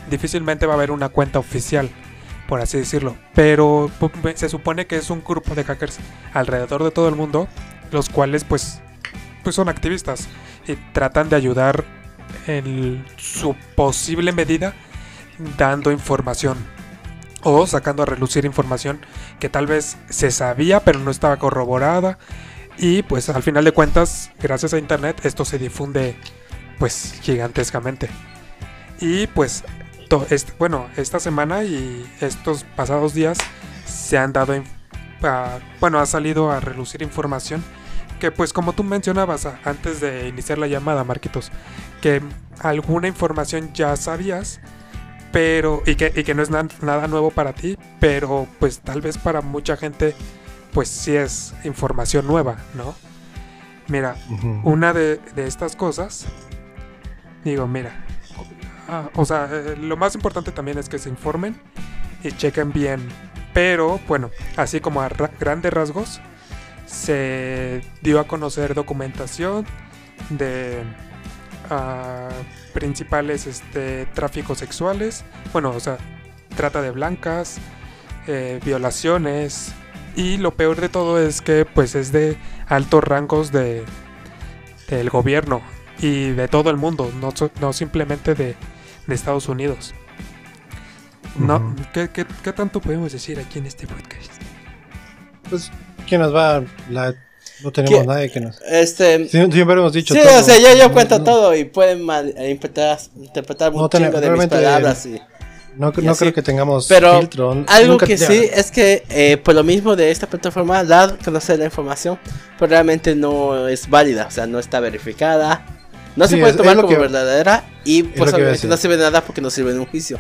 difícilmente va a haber una cuenta oficial, por así decirlo. Pero pu- se supone que es un grupo de hackers alrededor de todo el mundo, los cuales pues, pues son activistas y tratan de ayudar en su posible medida dando información o sacando a relucir información que tal vez se sabía pero no estaba corroborada. Y pues al final de cuentas gracias a internet esto se difunde pues gigantescamente. Y pues bueno esta semana y estos pasados días se han dado a- bueno ha salido a relucir información que pues como tú mencionabas antes de iniciar la llamada Marquitos que alguna información ya sabías pero y que, y que no es na- nada nuevo para ti pero pues tal vez para mucha gente pues sí es información nueva no mira una de, de estas cosas, digo, mira, ah, o sea, eh, lo más importante también es que se informen y chequen bien. Pero bueno, así como a ra- grandes rasgos, se dio a conocer documentación de principales este, tráficos sexuales, bueno, o sea, trata de blancas, eh, violaciones. Y lo peor de todo es que pues es de altos rangos de del gobierno y de todo el mundo, no, no simplemente de, de Estados Unidos. No. ¿qué, qué, qué tanto podemos decir aquí en este podcast? Pues, ¿quién nos va? La- no tenemos nadie que nos. Este. Siempre hemos dicho Sí, todo. o sea, yo, cuento no, todo y pueden mal, interpretar, interpretar No un tenemos- chingo de mis palabras. Y, No, y no creo que tengamos Pero filtro. algo Nunca- que sí es que eh, por lo mismo de esta plataforma da a conocer la información, pero realmente no es válida, o sea, no está verificada. No Sí, se puede es- tomar es como que- verdadera y pues obviamente no sirve de nada porque no sirve de un juicio.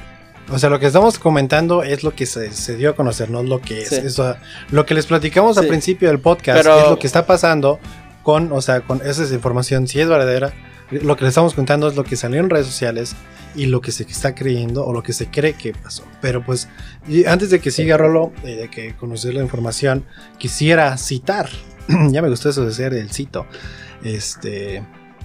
O sea, lo que estamos comentando es lo que se, se dio a conocer, no lo que es. Sí. Eso, lo que les platicamos al Sí. principio del podcast Pero- es lo que está pasando con, o sea, con esa información, si es verdadera. Lo que les estamos contando es lo que salió en redes sociales y lo que se está creyendo o lo que se cree que pasó. Pero pues, y antes de que siga Rolo, eh, de que conocer la información, quisiera citar, ya me gustó eso de ser el cito, este,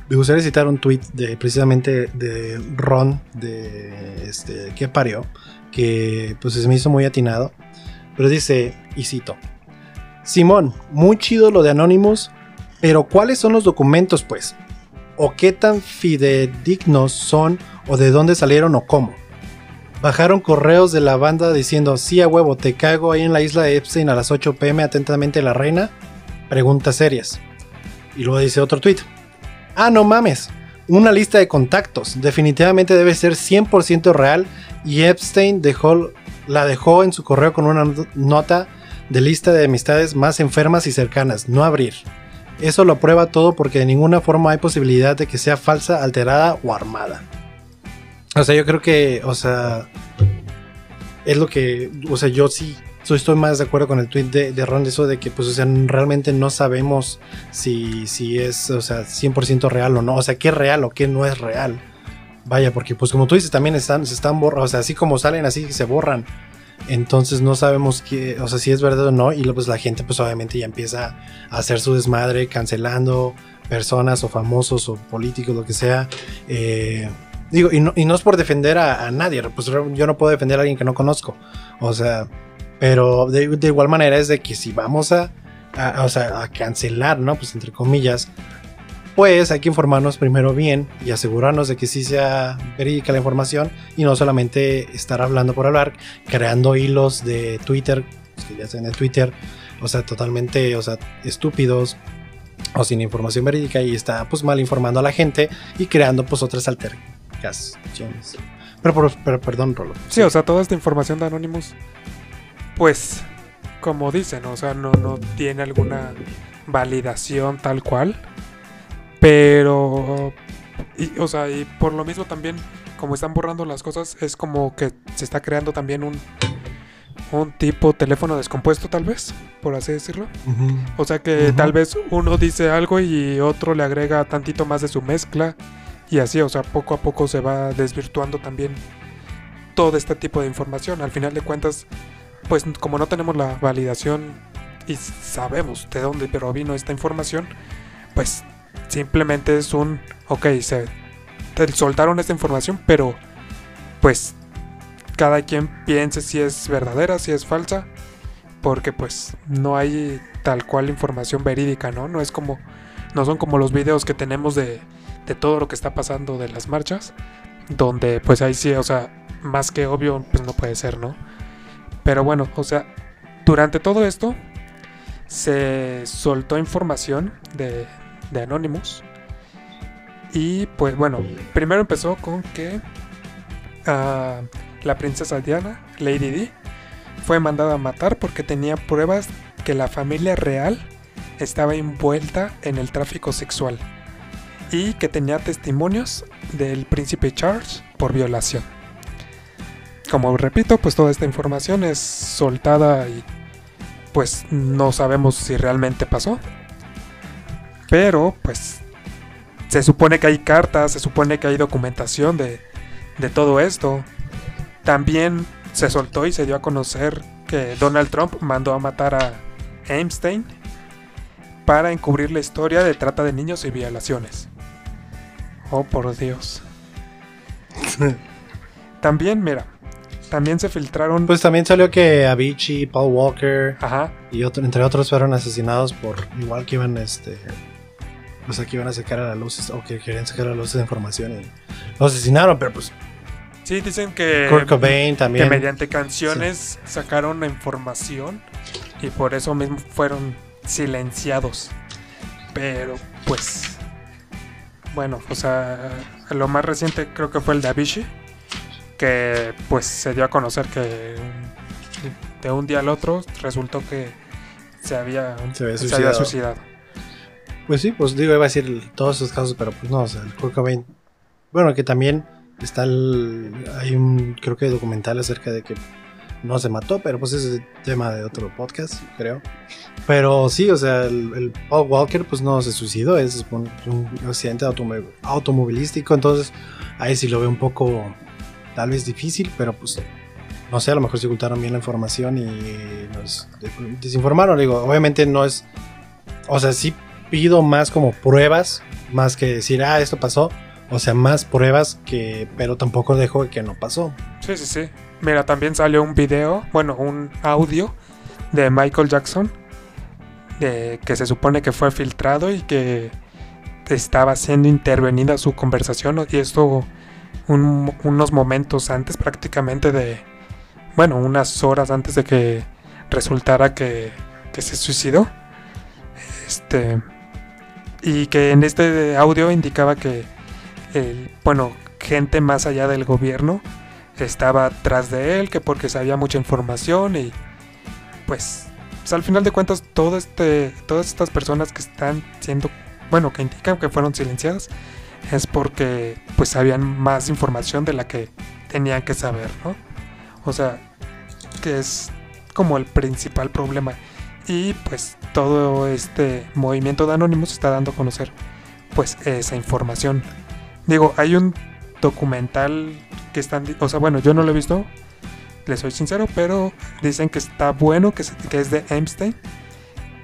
me gustaría citar un tweet de precisamente de Ron, de este, que parió, que pues se me hizo muy atinado, pero dice, y cito, Simón, muy chido lo de Anonymous, pero ¿cuáles son los documentos pues? ¿O qué tan fidedignos son? ¿O de dónde salieron o cómo? Bajaron correos de la banda diciendo, sí a huevo, te cago ahí en la isla de Epstein a las 8 pm, atentamente la reina. Preguntas serias. Y luego dice otro tweet. Ah, no mames. Una lista de contactos. Definitivamente debe ser 100% real. Y Epstein dejó, la dejó en su correo con una not- nota de lista de amistades más enfermas y cercanas. No abrir. Eso lo prueba todo porque de ninguna forma hay posibilidad de que sea falsa, alterada o armada. O sea, yo creo que, o sea, es lo que, o sea, yo sí so- estoy más de acuerdo con el tweet de, Ron, de eso de que, pues, o sea, realmente no sabemos si, si es, o sea, 100% real o no, o sea, qué es real o qué no es real. Vaya, porque, pues, como tú dices, también están, se están borrando, o sea, así como salen, así se borran. Entonces no sabemos qué, o sea, si es verdad o no, y pues la gente, pues obviamente ya empieza a hacer su desmadre cancelando personas o famosos o políticos, lo que sea. Eh, digo, y no, y no es por defender a, a nadie, pues yo no puedo defender a alguien que no conozco. O sea, pero de, igual manera es de que si vamos a, o sea, a cancelar, ¿no? Pues entre comillas, pues hay que informarnos primero bien y asegurarnos de que sí sea verídica la información y no solamente estar hablando por hablar, creando hilos de Twitter, pues, que ya sean de Twitter, o sea, totalmente, o sea, estúpidos o sin información verídica y está pues mal informando a la gente y creando pues otras altercaciones. Pero, pero perdón, Rolo. Sí, o sea, toda esta información de Anonymous, pues, como dicen, o sea, no, no tiene alguna validación tal cual. Pero, y, o sea, y por lo mismo también, como están borrando las cosas, es como que se está creando también un, un tipo teléfono descompuesto, tal vez, por así decirlo. O sea que tal vez uno dice algo y otro le agrega tantito más de su mezcla. Y así, o sea, poco a poco se va desvirtuando también todo este tipo de información. Al final de cuentas, pues como no tenemos la validación y sabemos de dónde pero vino esta información, pues simplemente es un, ok, se te soltaron esta información, pero pues cada quien piense si es verdadera, si es falsa, porque pues no hay tal cual información verídica, ¿no? No es como, no son como los videos que tenemos de, de todo lo que está pasando de las marchas, donde pues ahí sí, o sea, más que obvio, pues no puede ser, ¿no? Pero bueno, o sea, durante todo esto se soltó información de, de Anonymous. Y pues bueno, primero empezó con que ah, la princesa Diana, Lady D, fue mandada a matar porque tenía pruebas que la familia real estaba envuelta en el tráfico sexual y que tenía testimonios del príncipe Charles por violación. Como repito, pues toda esta información es soltada y pues no sabemos si realmente pasó. Pero pues se supone que hay cartas, se supone que hay documentación de, de todo esto. También se soltó y se dio a conocer que Donald Trump mandó a matar a Einstein para encubrir la historia de trata de niños y violaciones. Oh, por Dios. También, mira, también se filtraron... Pues también salió que Avicii, Paul Walker Ajá, y otro, entre otros fueron asesinados por igual que iban este pues aquí iban a sacar a la luz o que querían sacar a la luz esa información y los asesinaron, pero pues sí, dicen que... Kurt Cobain que también. mediante canciones sacaron la información y por eso mismo fueron silenciados. Pero pues bueno, o sea, lo más reciente creo que fue el de Avicii, que pues se dio a conocer que de un día al otro resultó que se había, Se había se había suicidado. Pues sí, pues digo, iba a decir todos esos casos, pero pues no, o sea, el Kurt Cobain. Bueno, que también está el. Hay un, creo que documental acerca de que no se mató, pero pues ese es tema de otro podcast, creo. Pero sí, o sea, el, el Paul Walker, pues no se suicidó, es un, un accidente automo- automovilístico, entonces ahí sí lo veo un poco, tal vez difícil, pero pues. No sé, a lo mejor se ocultaron bien la información y nos de- desinformaron. Digo, obviamente no es. O sea, sí pido más como pruebas, más que decir, ah, esto pasó. O sea, más pruebas que, pero tampoco dejo que no pasó. Sí, sí, sí. Mira, también salió un video, bueno, un audio de Michael Jackson, de, que se supone que fue filtrado y que estaba siendo intervenida su conversación, y esto un- unos momentos antes prácticamente de, bueno, unas horas antes de que resultara que, que se suicidó. Este, y que en este audio indicaba que, bueno, gente más allá del gobierno estaba atrás de él, que porque sabía mucha información y pues, pues, al final de cuentas todo este, todas estas personas que están siendo, bueno, que indican que fueron silenciadas, es porque pues sabían más información de la que tenían que saber, ¿no? O sea, que es como el principal problema. Y pues todo este movimiento de Anonymous está dando a conocer pues esa información. Digo, hay un documental que están, o sea, bueno, yo no lo he visto, les soy sincero, pero dicen que está bueno, que es, que es de Einstein,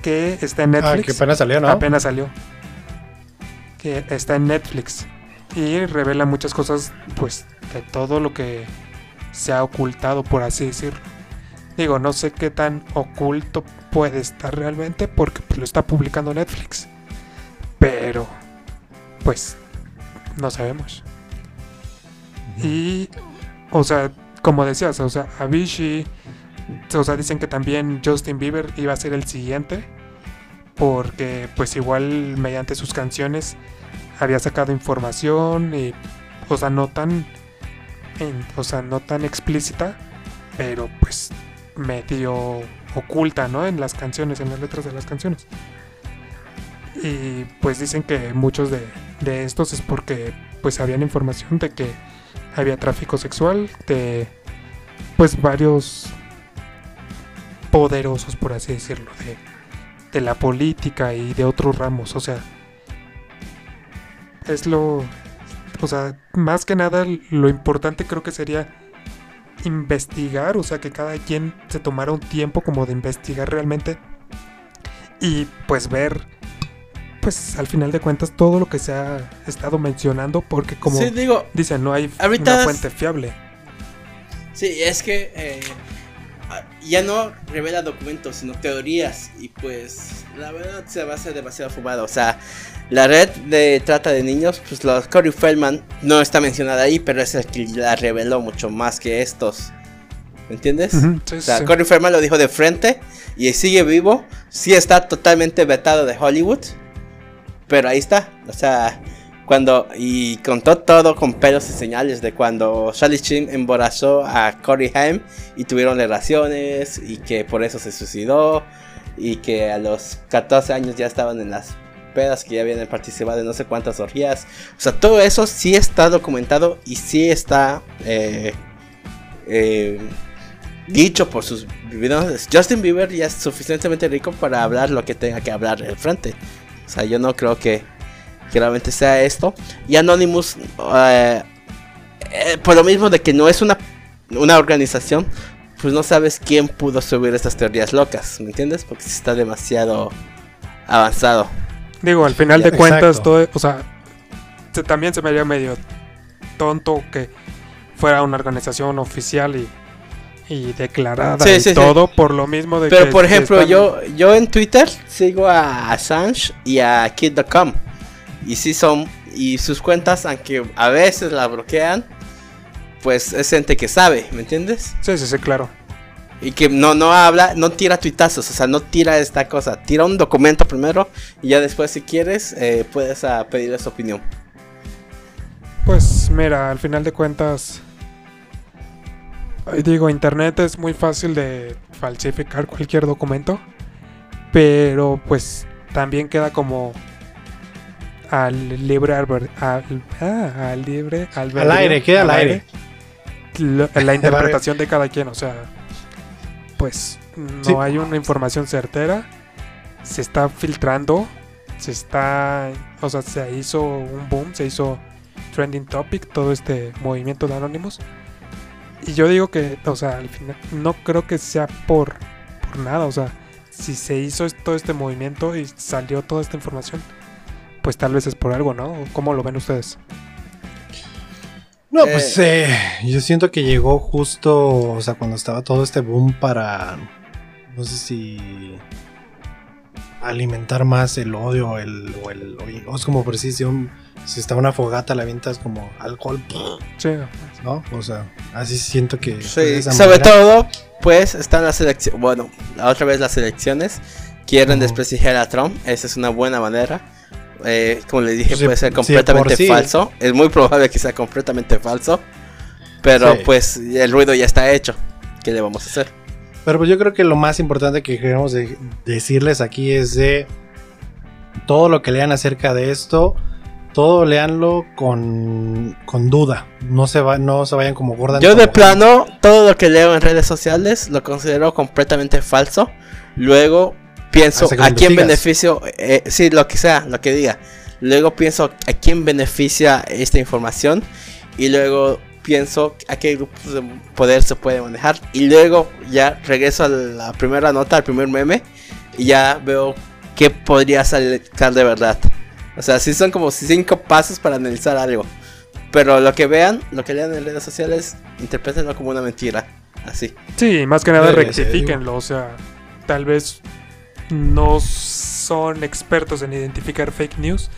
que está en Ah, Netflix. que apenas salió, ¿no? Apenas salió. Que está en Netflix. Y revela muchas cosas, pues, de todo lo que se ha ocultado, por así decirlo. Digo, no sé qué tan oculto puede estar realmente, porque pues, lo está publicando Netflix. Pero, pues, no sabemos. Y, o sea, como decías, o sea, Avicii, o sea, dicen que también Justin Bieber iba a ser el siguiente, porque pues igual mediante sus canciones había sacado información y, o sea, no tan, en- no tan explícita, pero pues medio oculta, ¿no? En las canciones, en las letras de las canciones. Y pues dicen que muchos de, de estos es porque pues habían información de que había tráfico sexual de pues varios poderosos por así decirlo de, de la política y de otros ramos o sea es lo o sea más que nada lo importante creo que sería investigar o sea que cada quien se tomara un tiempo como de investigar realmente y pues ver pues al final de cuentas todo lo que se ha estado mencionando, porque como Sí, digo, dicen, no hay una fuente fiable. Sí, es que eh, ya no revela documentos, sino teorías. Y pues la verdad se va a hacer demasiado fumado. O sea, la red de trata de niños, pues los Corey Feldman no está mencionada ahí, pero es el que la reveló mucho más que estos. ¿Me entiendes? Sí, O sea, sí. Corey Feldman lo dijo de frente y sigue vivo. Sí está totalmente vetado de Hollywood. Pero ahí está. O sea, cuando. Y contó todo con pelos y señales de cuando Charlie Sheen embarazó a Corey Haim y tuvieron relaciones y que por eso se suicidó. Y que a los 14 años ya estaban en las pedas que ya habían participado en no sé cuántas orgías. O sea, todo eso sí está documentado y sí está. eh, eh, dicho por sus videos. Justin Bieber ya es suficientemente rico para hablar lo que tenga que hablar el frente. O sea, yo no creo que, que realmente sea esto. Y Anonymous, eh, eh, por lo mismo de que no es una, una organización, pues no sabes quién pudo subir estas teorías locas, ¿me entiendes? Porque sí está demasiado avanzado. Digo, al final de cuentas, todo, o sea, se- también se me haría medio tonto que fuera una organización oficial y, y declarada Sí, y sí, sí. todo por lo mismo de que Pero por ejemplo, están- yo, yo en Twitter sigo a Assange y a Kid.com. Y sí son. Y sus cuentas, aunque a veces la bloquean, pues es gente que sabe, ¿me entiendes? Sí, sí, sí, claro. Y que no, no habla, no tira tuitazos, o sea, no tira esta cosa. Tira un documento primero y ya después, si quieres, eh, puedes ah, pedirle su opinión. Pues mira, al final de cuentas, ay, digo, internet es muy fácil de falsificar cualquier documento, pero pues también queda como al libre al, ah, al libre albedrío, aire, queda al aire. la interpretación de cada quien, o sea, pues no Sí. hay una información certera, se está filtrando, se está, o sea, se hizo un boom, se hizo trending topic todo este movimiento de Anonymous. Y yo digo que, o sea, al final no creo que sea por, por nada, o sea, si se hizo todo este movimiento y salió toda esta información, pues tal vez es por algo, ¿no? ¿Cómo lo ven ustedes? No, pues eh, yo siento que llegó justo, o sea, cuando estaba todo este boom para, no sé si alimentar más el odio el, o el, o es como por si, si, un- si está una fogata, la avientas como alcohol, Sí, ¿no? O sea, así siento que... Sí, sobre manera. todo, pues están las elecciones. Bueno, la otra vez las elecciones. Quieren Ujú. desprestigiar a Trump. Esa es una buena manera. Eh, como les dije, Sí, puede ser completamente sí. falso. Es muy probable que sea completamente falso. Pero pues el ruido ya está hecho. ¿Qué le vamos a hacer? Pero pues yo creo que lo más importante que queremos de- decirles aquí es de todo lo que lean acerca de esto, todo leanlo con, con duda. No se, va, no se vayan como gordas. Yo de plano, todo lo que leo en redes sociales lo considero completamente falso. Luego pienso a quién beneficio, eh, sí, lo que sea, lo que diga. Luego pienso a quién beneficia esta información. Y luego pienso a qué grupos de poder se puede manejar. Y luego ya regreso a la primera nota, al primer meme. Y ya veo qué podría salir de verdad. O sea, sí son como cinco pasos para analizar algo. Pero lo que vean, lo que lean en redes sociales, interpretenlo como una mentira. Así. Sí, más que nada rectifíquenlo, o sea, tal vez no son expertos en identificar fake news,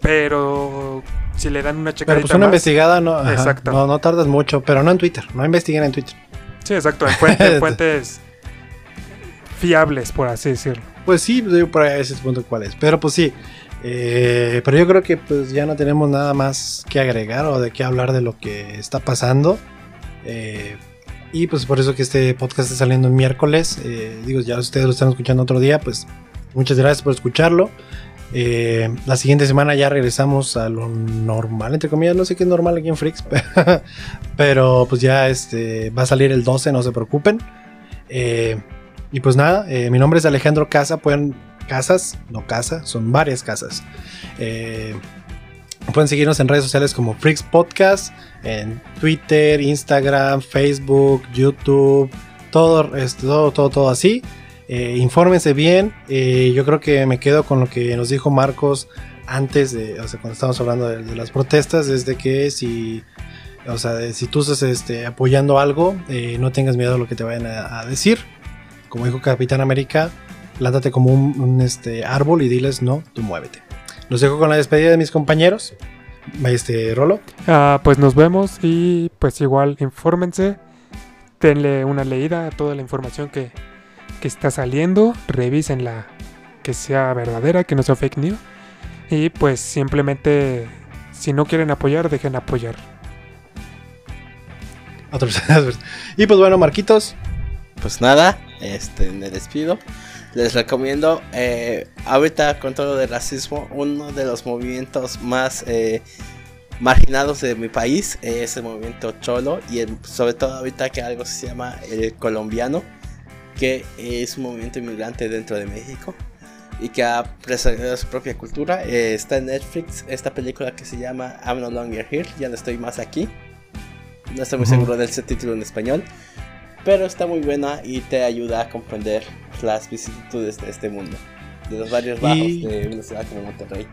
pero si le dan una Pero checadita pues una más- investigada no, ajá, Exacto. no, no tardas mucho, pero no en Twitter. No investiguen en Twitter. Sí, exacto, en fuente- en fuentes fiables, por así decirlo. Pues sí, digo por ahí ese punto cuál es. Pero pues sí. eh, pero yo creo que pues ya no tenemos nada más que agregar o de qué hablar de lo que está pasando. Eh, y pues por eso que este podcast está saliendo el miércoles. Eh, digo, ya ustedes lo están escuchando otro día, pues muchas gracias por escucharlo. Eh, la siguiente semana ya regresamos a lo normal, entre comillas, no sé qué es normal aquí en Freaks, pero pues ya este va a salir el 12, no se preocupen. Eh, y pues nada, eh, mi nombre es Alejandro Casa, pueden casas, no casa, son varias casas. Pueden seguirnos en redes sociales como Freaks Podcast, en Twitter, Instagram, Facebook, YouTube, todo, todo, todo, todo así. Eh, infórmense bien. Eh, yo creo que me quedo con lo que nos dijo Marcos antes de, o sea, cuando estábamos hablando de, las protestas, es de que si, o sea, si tú estás este, apoyando algo, eh, no tengas miedo a lo que te vayan a, decir. Como dijo Capitán América, plántate como un, un, este, árbol y diles, no, tú muévete. Los dejo con la despedida de mis compañeros. Este, Rolo. Ah, pues nos vemos y pues igual infórmense, denle una leída a toda la información que, que está saliendo, revísenla que sea verdadera, que no sea fake news. Y pues simplemente, si no quieren apoyar, dejen apoyar. Otros. y pues bueno, Marquitos. Pues nada, este, me despido. Les recomiendo, eh, ahorita con todo el racismo, uno de los movimientos más eh, marginados de mi país es el movimiento cholo y el, sobre todo ahorita que algo se llama el colombiano, que es un movimiento inmigrante dentro de México y que ha preservado su propia cultura. Eh, está en Netflix esta película que se llama I'm No Longer Here, ya no estoy más aquí. No estoy muy seguro del título en español, pero está muy buena y te ayuda a comprender las vicisitudes de este mundo, de los varios bajos Y- de una ciudad como Monterrey.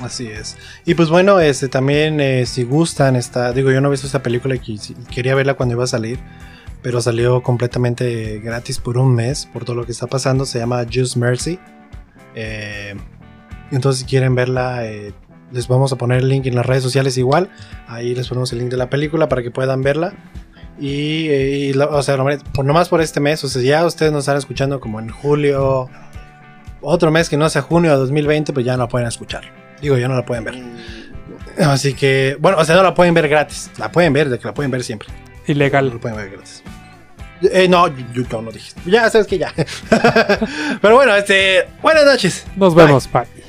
Así es. Y pues bueno, este también eh, si gustan esta, digo yo no he visto esta película y quería verla cuando iba a salir, pero salió completamente gratis por un mes por todo lo que está pasando. Se llama Just Mercy. Eh, entonces si quieren verla, eh, les vamos a poner el link en las redes sociales igual. Ahí les ponemos el link de la película para que puedan verla. Y, eh, y o sea, nomás- por, nomás por este mes, o sea, ya ustedes nos están escuchando como en julio, otro mes que no sea junio de 2020, pues ya no la pueden escuchar. Digo, ya no la pueden ver. Mm, Así que, bueno, o sea, no la pueden ver gratis. La pueden ver, de que la pueden ver siempre. No Ilegal. la pueden ver gratis. Eh, no, yo, yo no dije. Ya sabes que ya. Pero bueno, este, buenas noches. Nos Bye. vemos. Bye.